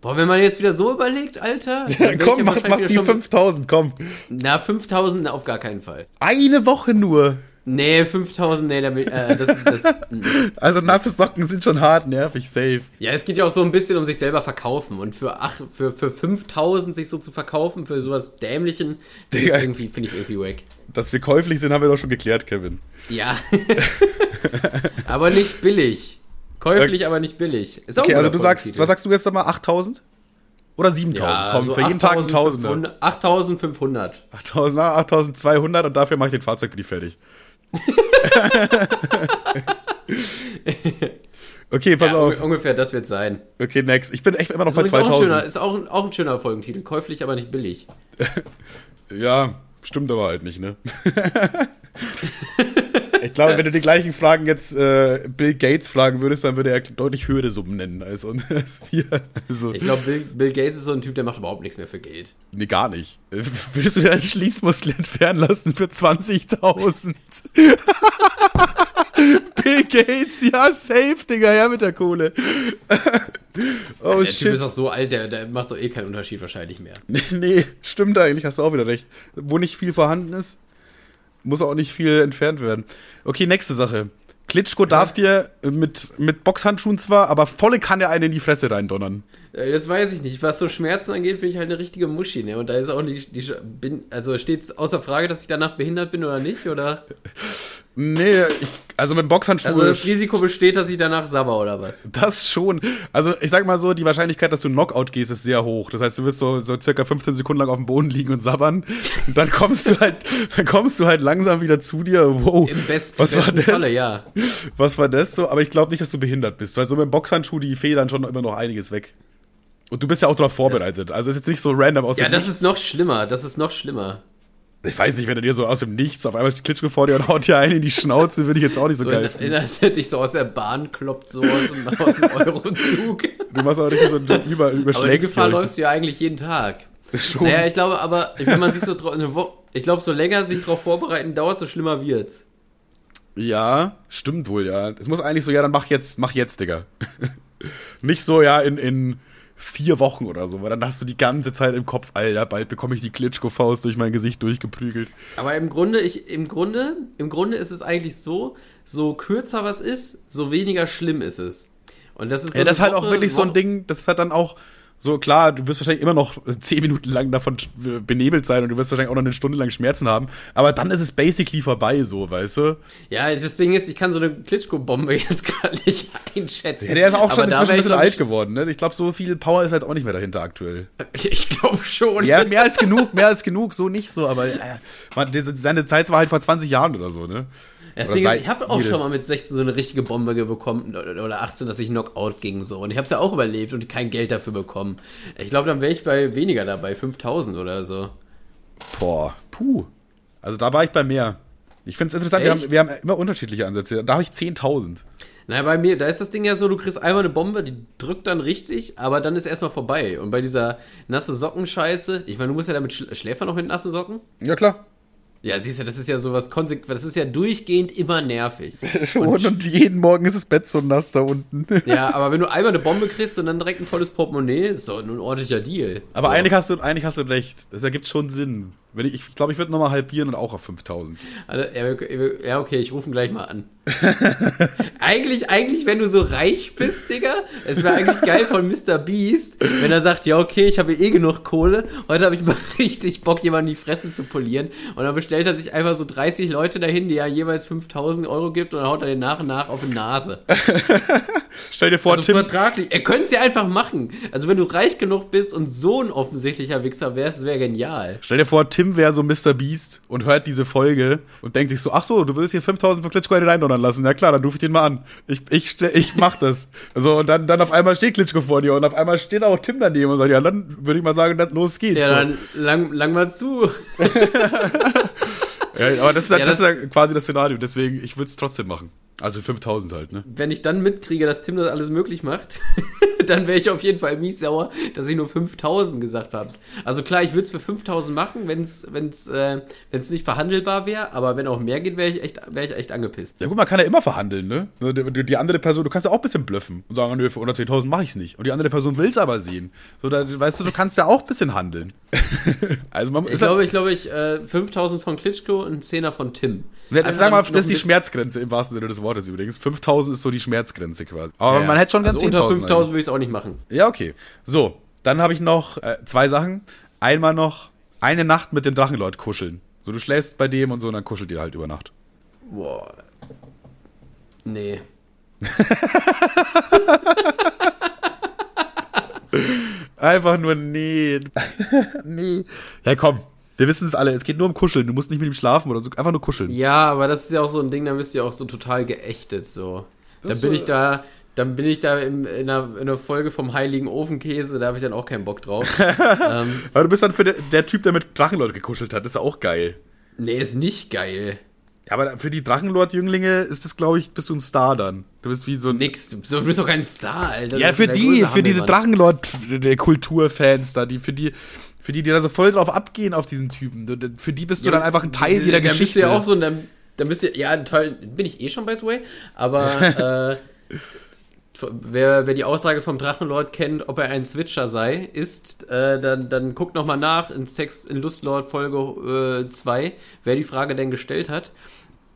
Boah, wenn man jetzt wieder so überlegt, Alter. Ja, komm, mach, mach die 5.000, komm. Na, 5.000 auf gar keinen Fall. Eine Woche nur. Nee, 5000, nee, damit, äh, das, das, Also nasse Socken sind schon hart nervig, safe. Ja, es geht ja auch so ein bisschen um sich selber verkaufen. Und für, ach, für, für 5000 sich so zu verkaufen, für sowas Dämlichen, finde ich irgendwie wack. Dass wir käuflich sind, haben wir doch schon geklärt, Kevin. Ja. aber nicht billig. Käuflich, okay. aber nicht billig. Ist auch okay, also du sagst, was sagst du jetzt nochmal? 8000? Oder 7000? Ja, Komm, so für jeden Tag ein Tausender. 8500. 8200 und dafür mache ich den Fahrzeugbrief fertig. Okay, pass ja, auf. Ungefähr, das wird sein. Okay, next. Ich bin echt immer noch also bei 2000. Ist auch, ein schöner, ist auch, ein, auch ein schöner Folgentitel. Käuflich, aber nicht billig. ja, stimmt aber halt nicht, ne? ich glaube, wenn du die gleichen Fragen jetzt äh, Bill Gates fragen würdest, dann würde er deutlich höhere Summen nennen als, als wir. Also, ich glaube, Bill, Bill, Gates ist so ein Typ, der macht überhaupt nichts mehr für Geld. Nee, gar nicht. Würdest du dir einen Schließmuskel entfernen lassen für 20.000? Bill Gates, ja, safe, Digga, her mit der Kohle. oh, der shit. Typ ist auch so alt, der, der macht so eh keinen Unterschied wahrscheinlich mehr. Nee, nee, stimmt eigentlich, hast du auch wieder recht. Wo nicht viel vorhanden ist, muss auch nicht viel entfernt werden. Okay, nächste Sache. Klitschko darf dir mit, mit Boxhandschuhen zwar, aber volle Kanne einen in die Fresse reindonnern. Äh, das weiß ich nicht. Was so Schmerzen angeht, bin ich halt eine richtige Muschi, ne? Und da ist auch nicht, die, bin, also steht es außer Frage, dass ich danach behindert bin oder nicht, oder? Nee, ich, also mit Boxhandschuhen. Also das Risiko besteht, dass ich danach sabber oder was? Das schon. Also ich sag mal so, die Wahrscheinlichkeit, dass du Knockout gehst, ist sehr hoch. Das heißt, du wirst so, so circa 15 Sekunden lang auf dem Boden liegen und sabbern. Und dann kommst du halt, dann kommst du halt langsam wieder zu dir. Wow. Im, best, was im war besten das? Falle, ja. Was war das so? Aber ich glaube nicht, dass du behindert bist. Weil so mit dem Boxhandschuh, die federn schon immer noch einiges weg. Und du bist ja auch darauf vorbereitet. Also ist jetzt nicht so random aus Ja, dem das Nichts. ist noch schlimmer. Das ist noch schlimmer. Ich weiß nicht, wenn er dir so aus dem Nichts auf einmal Klitschko vor dir und haut dir einen in die Schnauze, würde ich jetzt auch nicht so, So, geil in, in, als hätte ich so aus der Bahn kloppt, so aus dem, aus dem Eurozug. Du machst aber richtig so du über, Aber die überschlägst Gefahr läufst du ja eigentlich jeden Tag. Schon. Naja, ich glaube aber, wenn man sich so ich glaube, so länger sich darauf vorbereiten dauert, so schlimmer wird's. Ja, stimmt wohl, ja. Es muss eigentlich so, ja, dann mach jetzt, mach jetzt, Digga. Nicht so, ja, in, in vier Wochen oder so, weil dann hast du die ganze Zeit im Kopf, Alter, bald bekomme ich die Klitschko-Faust durch mein Gesicht durchgeprügelt. Aber im Grunde, ich, im Grunde, im Grunde ist es eigentlich so, so kürzer was ist, so weniger schlimm ist es. Und das ist so Ja, das ist halt auch Woche- wirklich so ein Woche- Ding, das ist halt dann auch so, klar, du wirst wahrscheinlich immer noch zehn Minuten lang davon benebelt sein und du wirst wahrscheinlich auch noch eine Stunde lang Schmerzen haben, aber dann ist es basically vorbei, so, weißt du? Ja, das Ding ist, ich kann so eine Klitschko-Bombe jetzt gerade nicht einschätzen. Ja, der ist auch schon inzwischen ein bisschen alt geworden, ne? Ich glaube, so viel Power ist halt auch nicht mehr dahinter aktuell. Ich, glaube schon. Ja, mehr als genug, mehr als genug, so nicht so, aber äh, man, seine Zeit war halt vor 20 Jahren oder so, ne? Das Ding ist, ich habe auch schon mal mit 16 so eine richtige Bombe bekommen oder oder 18, dass ich Knockout ging so. Und ich habe es ja auch überlebt und kein Geld dafür bekommen. Ich glaube, dann wäre ich bei weniger dabei, 5000 oder so. Boah, puh. Also da war ich bei mehr. Ich finde es interessant, wir haben, wir haben immer unterschiedliche Ansätze. Da habe ich 10.000. Naja, bei mir, da ist das Ding ja so, du kriegst einmal eine Bombe, die drückt dann richtig, aber dann ist erstmal vorbei. Und bei dieser nasse Sockenscheiße, ich meine, du musst ja damit schl schläft man noch mit nassen Socken? Ja, klar. Ja, siehst du, das ist ja sowas konsequent, das ist ja durchgehend immer nervig. Schon. Und, jeden Morgen ist das Bett so nass da unten. Ja, aber wenn du einmal eine Bombe kriegst und dann direkt ein volles Portemonnaie, ist doch ein ordentlicher Deal. Aber so. eigentlich, hast du, eigentlich hast du recht. Das ergibt schon Sinn. Wenn ich glaube, ich, glaub, ich würde nochmal halbieren und auch auf 5000. Also, ja, ja, okay, ich rufe ihn gleich mal an. eigentlich, eigentlich, wenn du so reich bist, Digga, es wäre eigentlich geil von Mr. Beast, wenn er sagt, ja, okay, ich habe eh genug Kohle, heute habe ich mal richtig Bock, jemanden die Fresse zu polieren. Und dann bestellt er sich einfach so 30 Leute dahin, die er jeweils 5000 Euro gibt und dann haut er den nach und nach auf die Nase. Stell dir vor, Also Tim. vertraglich. Er könnte es ja einfach machen. Also wenn du reich genug bist und so ein offensichtlicher Wichser wärst, wäre genial. Stell dir vor, Tim wäre so Mr. Beast und hört diese Folge und denkt sich so, ach so, du willst hier 5000 für Klitschko eine reindonnern lassen. Ja klar, dann rufe ich den mal an. Ich, ich, ich mach das. Also und dann, dann auf einmal steht Klitschko vor dir und auf einmal steht auch Tim daneben und sagt, ja, dann würde ich mal sagen, dann los geht's. Ja, dann lang, lang mal zu. ja, aber das ist, ja, Ja, das, das- ist ja quasi das Szenario, deswegen, ich würde es trotzdem machen. Also 5000 halt, ne? Wenn ich dann mitkriege, dass Tim das alles möglich macht, dann wäre ich auf jeden Fall mies sauer, dass ich nur 5000 gesagt habe. Also klar, ich würde es für 5000 machen, wenn es wenn's, äh, wenn's nicht verhandelbar wäre, aber wenn auch mehr geht, wäre ich, echt wär ich echt angepisst. Ja gut, man kann ja immer verhandeln, ne? Nur Die, die, andere Person, du kannst ja auch ein bisschen blöffen und sagen, nö, für 110.000 mache ich's nicht. Und die andere Person will's aber sehen. So, da, weißt du, du kannst ja auch ein bisschen handeln. also man Ich ist glaube, ich glaube, ich äh, 5000 von Klitschko und ein Zehner von Tim. Ja, Einfach sag mal, das ist die Schmerzgrenze im wahrsten Sinne des Wortes übrigens. 5000 ist so die Schmerzgrenze quasi. Aber Ja, man hätte schon ganz also unter 10.000 5000 würde ich es auch nicht machen. Ja, okay. So, dann habe ich noch äh, zwei Sachen. Einmal noch eine Nacht mit dem Drachenlord kuscheln. So, du schläfst bei dem und so und dann kuschelt ihr halt über Nacht. Boah. Nee. Einfach nur nee. nee. Ja, komm. Wir wissen es alle. Es geht nur um Kuscheln. Du musst nicht mit ihm schlafen oder so. Einfach nur kuscheln. Ja, aber das ist ja auch so ein Ding, da bist du ja auch so total geächtet, so. Dann bin so- ich da, dann bin ich da im, in, einer, in einer Folge vom Heiligen Ofenkäse, da habe ich dann auch keinen Bock drauf. ähm, Aber du bist dann für der, der Typ, der mit Drachenlord gekuschelt hat. Das ist ja auch geil. nee, ist nicht geil. Ja, aber für die Drachenlord-Jünglinge ist das, glaube ich, bist du ein Star dann. Du bist wie so ein. Nix, du bist- doch kein Star, Alter. Ja, für die, für diese. Drachenlord-Kulturfans da, die, für die, für die, die da so voll drauf abgehen auf diesen Typen. Für die bist du Ja, dann einfach ein Teil jeder da Geschichte. bist du ja auch so, dann, dann bist du, ja, toll, bin ich eh schon, by the way, aber, äh, Wer, wer die Aussage vom Drachenlord kennt, ob er ein Switcher sei, ist, äh, dann, dann guckt nochmal nach in Sex in Lustlord Folge 2, wer die Frage denn gestellt hat.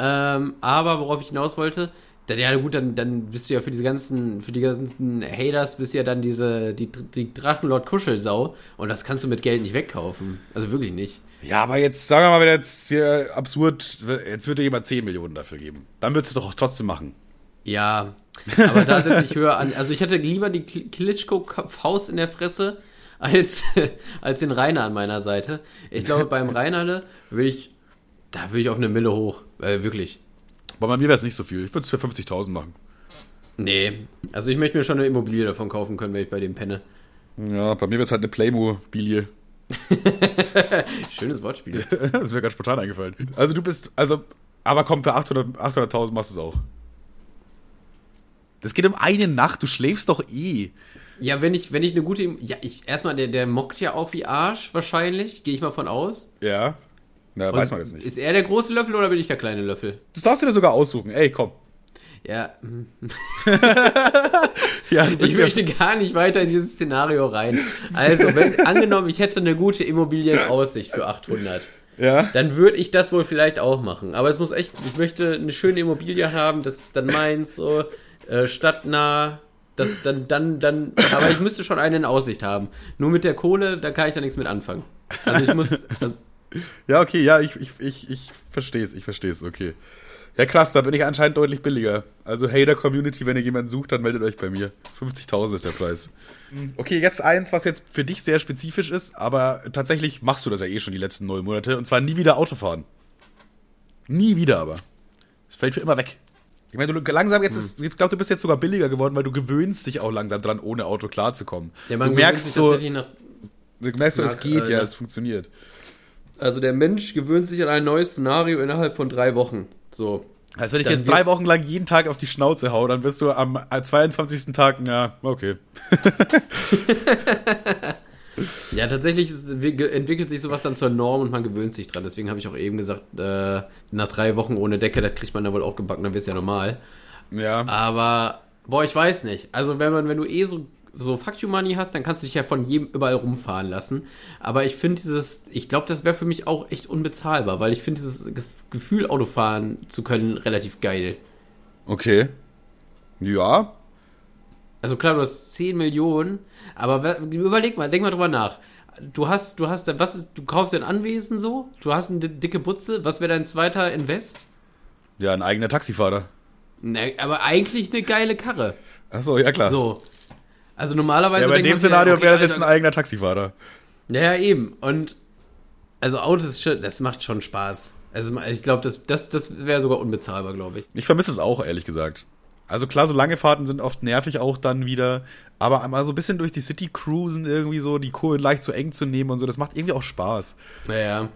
Ähm, aber worauf ich hinaus wollte, dann, ja gut, dann, dann bist du ja für diese ganzen, für die ganzen Haters bist du ja dann diese, die, die Drachenlord Kuschelsau und das kannst du mit Geld nicht wegkaufen. Also wirklich nicht. Ja, aber jetzt, sagen wir mal, wenn jetzt hier absurd, jetzt würde jemand 10 Millionen dafür geben. Dann würdest du es doch trotzdem machen. Ja, aber da setze ich höher an. Also ich hätte lieber die Klitschko-Faust in der Fresse als, als den Rainer an meiner Seite. Ich glaube, beim Rainerle würde ich, da würde ich auf eine Mille hoch. Äh, wirklich. Aber bei mir wäre es nicht so viel. Ich würde es für 50.000 machen. Nee, also ich möchte mir schon eine Immobilie davon kaufen können, wenn ich bei dem penne. Ja, bei mir wäre es halt eine Playmobilie. Schönes Wortspiel. das ist mir ganz spontan eingefallen. Also du bist, also, aber komm, für 800.000 800 machst du es auch. Das geht um eine Nacht, du schläfst doch eh. Ja, wenn ich, wenn ich eine gute. Ja, ich, erstmal, der, der mockt ja auch wie Arsch, wahrscheinlich. Gehe ich mal von aus. Ja. Na, weiß man jetzt nicht. Ist er der große Löffel oder bin ich der kleine Löffel? Das darfst du dir sogar aussuchen. Ey, komm. Ja. ja ich möchte gar nicht weiter in dieses Szenario rein. Also, wenn, angenommen, ich hätte eine gute Immobilienaussicht für 800. Ja. Dann würde ich das wohl vielleicht auch machen. Aber es muss echt, ich möchte eine schöne Immobilie haben, das ist dann meins, so, äh, stadtnah, das dann, dann, dann, aber ich müsste schon eine in Aussicht haben. Nur mit der Kohle, da kann ich da nichts mit anfangen. Also ich muss. Also ja, okay, ja, ich, ich, ich, ich verstehe es, ich verstehe es, okay. Ja, krass, da bin ich anscheinend deutlich billiger. Also, Hater Community, wenn ihr jemanden sucht, dann meldet euch bei mir. 50.000 ist der Preis. Okay, jetzt eins, was jetzt für dich sehr spezifisch ist, aber tatsächlich machst du das ja eh schon die letzten neun Monate, und zwar nie wieder Autofahren. Nie wieder aber. Es fällt für immer weg. Ich meine, du langsam jetzt hm. ist, ich glaube, du bist jetzt sogar billiger geworden, weil du gewöhnst dich auch langsam dran, ohne Auto klarzukommen. Ja, man du merkst so, nach, du merkst so, nach, es geht, äh, ja, es funktioniert. Also der Mensch gewöhnt sich an ein neues Szenario innerhalb von drei Wochen. So. Also wenn ich jetzt drei Wochen lang jeden Tag auf die Schnauze hau, dann bist du am 22. Tag, ja, okay. ja, tatsächlich entwickelt sich sowas dann zur Norm und man gewöhnt sich dran. Deswegen habe ich auch eben gesagt, äh, nach drei Wochen ohne Decke, das kriegt man dann wohl auch gebacken, dann wird es ja normal. Ja. Aber, boah, ich weiß nicht. Also wenn man, wenn du eh so so Fuck You Money hast, dann kannst du dich ja von jedem überall rumfahren lassen. Aber ich finde dieses, ich glaube, das wäre für mich auch echt unbezahlbar, weil ich finde dieses Gefühl, Auto fahren zu können, relativ geil. Okay. Ja. Also klar, du hast 10 Millionen, aber überleg mal, denk mal drüber nach. Du hast, du hast, was ist, du kaufst dir ein Anwesen so, du hast eine dicke Butze, was wäre dein zweiter Invest? Ja, ein eigener Taxifahrer. Ne, aber eigentlich eine geile Karre. Achso, ja klar. So. Also normalerweise. Ja, bei dem Szenario okay, wäre das jetzt ein eigener Taxifahrer. Ja, ja, eben. Und also Autos, das macht schon Spaß. Also ich glaube, das, das, das wäre sogar unbezahlbar, glaube ich. Ich vermisse es auch, ehrlich gesagt. Also klar, so lange Fahrten sind oft nervig auch dann wieder, aber einmal so ein bisschen durch die City cruisen irgendwie so, die Kurve leicht zu eng zu nehmen und so, das macht irgendwie auch Spaß. Naja,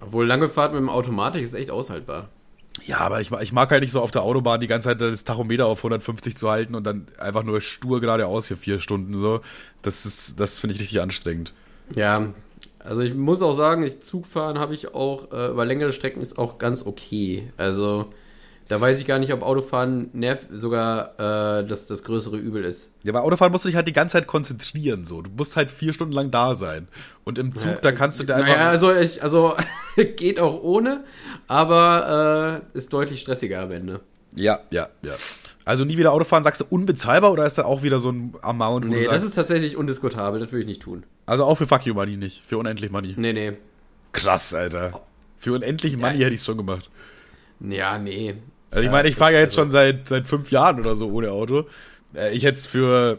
obwohl lange Fahrt mit dem Automatik ist echt aushaltbar. Ja, aber ich, ich mag halt nicht so auf der Autobahn die ganze Zeit das Tachometer auf 150 zu halten und dann einfach nur stur geradeaus hier vier Stunden so. Das ist, das finde ich richtig anstrengend. Ja, also ich muss auch sagen, ich Zugfahren habe ich auch äh, über längere Strecken ist auch ganz okay. Also da weiß ich gar nicht, ob Autofahren nerv sogar äh, das, das größere Übel ist. Ja, bei Autofahren musst du dich halt die ganze Zeit konzentrieren. So. Du musst halt vier Stunden lang da sein. Und im Zug, ja, da kannst du dir einfach. Naja, also, ich, also geht auch ohne, aber äh, ist deutlich stressiger am Ende. Ja, ja, ja. Also nie wieder Autofahren, sagst du unbezahlbar oder ist da auch wieder so ein Amount? Nee, das ist tatsächlich undiskutabel, das würde ich nicht tun. Also auch für Fuck You Money nicht, für unendlich Money. Nee, nee. Krass, Alter. Für unendlich Money ja. hätte ich es schon gemacht. Ja, nee. Also ich meine, ich fahre ja jetzt also, schon seit, seit fünf Jahren oder so ohne Auto. Äh, ich hätte es für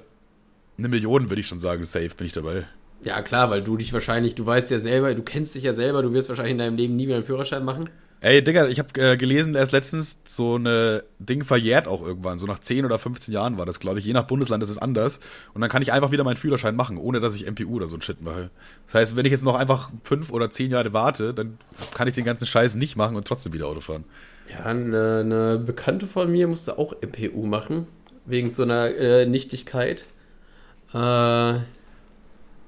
eine Million, würde ich schon sagen, safe bin ich dabei. Ja, klar, weil du dich wahrscheinlich, du weißt ja selber, du kennst dich ja selber, du wirst wahrscheinlich in deinem Leben nie wieder einen Führerschein machen. Ey, Digga, ich habe äh, gelesen, erst letztens so eine Ding verjährt auch irgendwann. So nach 10 oder 15 Jahren war das, glaube ich. Je nach Bundesland ist es anders. Und dann kann ich einfach wieder meinen Führerschein machen, ohne dass ich MPU oder so ein Shit mache. Das heißt, wenn ich jetzt noch einfach 5 oder 10 Jahre warte, dann kann ich den ganzen Scheiß nicht machen und trotzdem wieder Auto fahren. Ja, eine, eine Bekannte von mir musste auch MPU machen, wegen so einer äh, Nichtigkeit. Äh,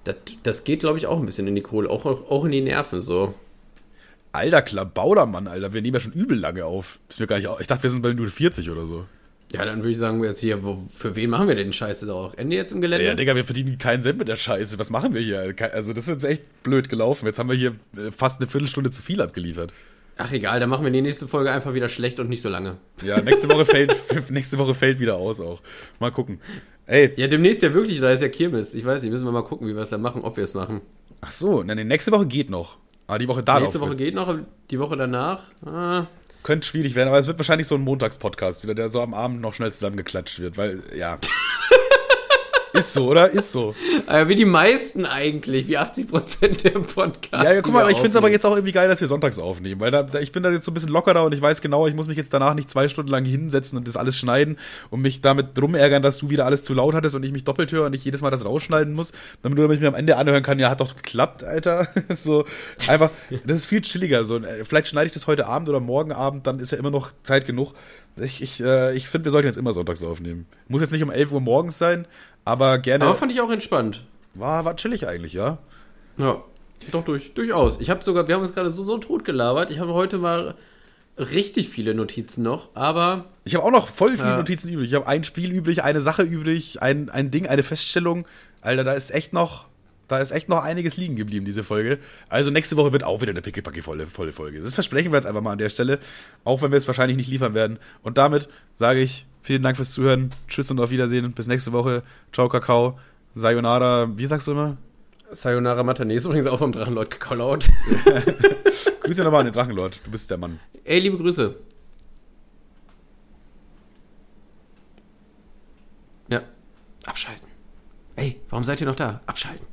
das, das geht, glaube ich, auch ein bisschen in die Kohle, auch, auch in die Nerven so. Alter, Klabauder, Mann, Alter, wir nehmen ja schon übel lange auf. Ist mir gar nicht, ich dachte, wir sind bei Minute 40 oder so. Ja, dann würde ich sagen, jetzt hier, wo, für wen machen wir denn Scheiße da auch? Ende jetzt im Gelände? Ja, Digga, wir verdienen keinen Cent mit der Scheiße. Was machen wir hier? Also, das ist jetzt echt blöd gelaufen. Jetzt haben wir hier äh, fast eine Viertelstunde zu viel abgeliefert. Ach egal, dann machen wir die nächste Folge einfach wieder schlecht und nicht so lange. Ja, nächste Woche fällt, nächste Woche fällt wieder aus auch. Mal gucken. Ey. Ja, demnächst ja wirklich, da ist ja Kirmes. Ich weiß nicht, müssen wir mal gucken, wie wir es da machen, ob wir es machen. Ach so, nein, nächste Woche geht noch. Aber die Woche darauf. Nächste Woche geht noch, die Woche danach. Ah, Könnte schwierig werden, aber es wird wahrscheinlich so ein Montagspodcast wieder, der so am Abend noch schnell zusammengeklatscht wird, weil, ja. ist so, oder? Ist so. äh, wie die meisten eigentlich, wie 80% der Podcasts. Ja, ja, guck mal, ich finde es aber jetzt auch irgendwie geil, dass wir sonntags aufnehmen, weil da, da, ich bin da jetzt so ein bisschen lockerer und ich weiß genau, ich muss mich jetzt danach nicht zwei Stunden lang hinsetzen und das alles schneiden und mich damit drum ärgern, dass du wieder alles zu laut hattest und ich mich doppelt höre und ich jedes Mal das rausschneiden muss, damit du damit mir am Ende anhören kann, ja, hat doch geklappt, Alter. so, einfach, das ist viel chilliger. So, äh, vielleicht schneide ich das heute Abend oder morgen Abend, dann ist ja immer noch Zeit genug. Ich, ich, äh, ich finde, wir sollten jetzt immer sonntags aufnehmen. Muss jetzt nicht um 11 Uhr morgens sein, aber gerne. Aber fand ich auch entspannt. war, war chillig eigentlich, ja. Ja, doch durch, durchaus. Ich habe sogar, wir haben uns gerade so, so tot gelabert. Ich habe heute mal richtig viele Notizen noch, aber Ich habe auch noch voll viele Ja. Notizen übrig. Ich habe ein Spiel übrig, eine Sache übrig, ein, ein Ding, eine Feststellung. Alter, da ist echt noch, da ist echt noch einiges liegen geblieben, diese Folge. Also nächste Woche wird auch wieder eine pickepacke volle, volle Folge. Das versprechen wir jetzt einfach mal an der Stelle, auch wenn wir es wahrscheinlich nicht liefern werden. Und damit sage ich vielen Dank fürs Zuhören. Tschüss und auf Wiedersehen. Bis nächste Woche. Ciao, Kakao. Sayonara. Wie sagst du immer? Sayonara Matane ist übrigens auch vom Drachenlord gekallaut. Grüße nochmal an den Drachenlord. Du bist der Mann. Ey, liebe Grüße. Ja. Abschalten. Ey, warum seid ihr noch da? Abschalten.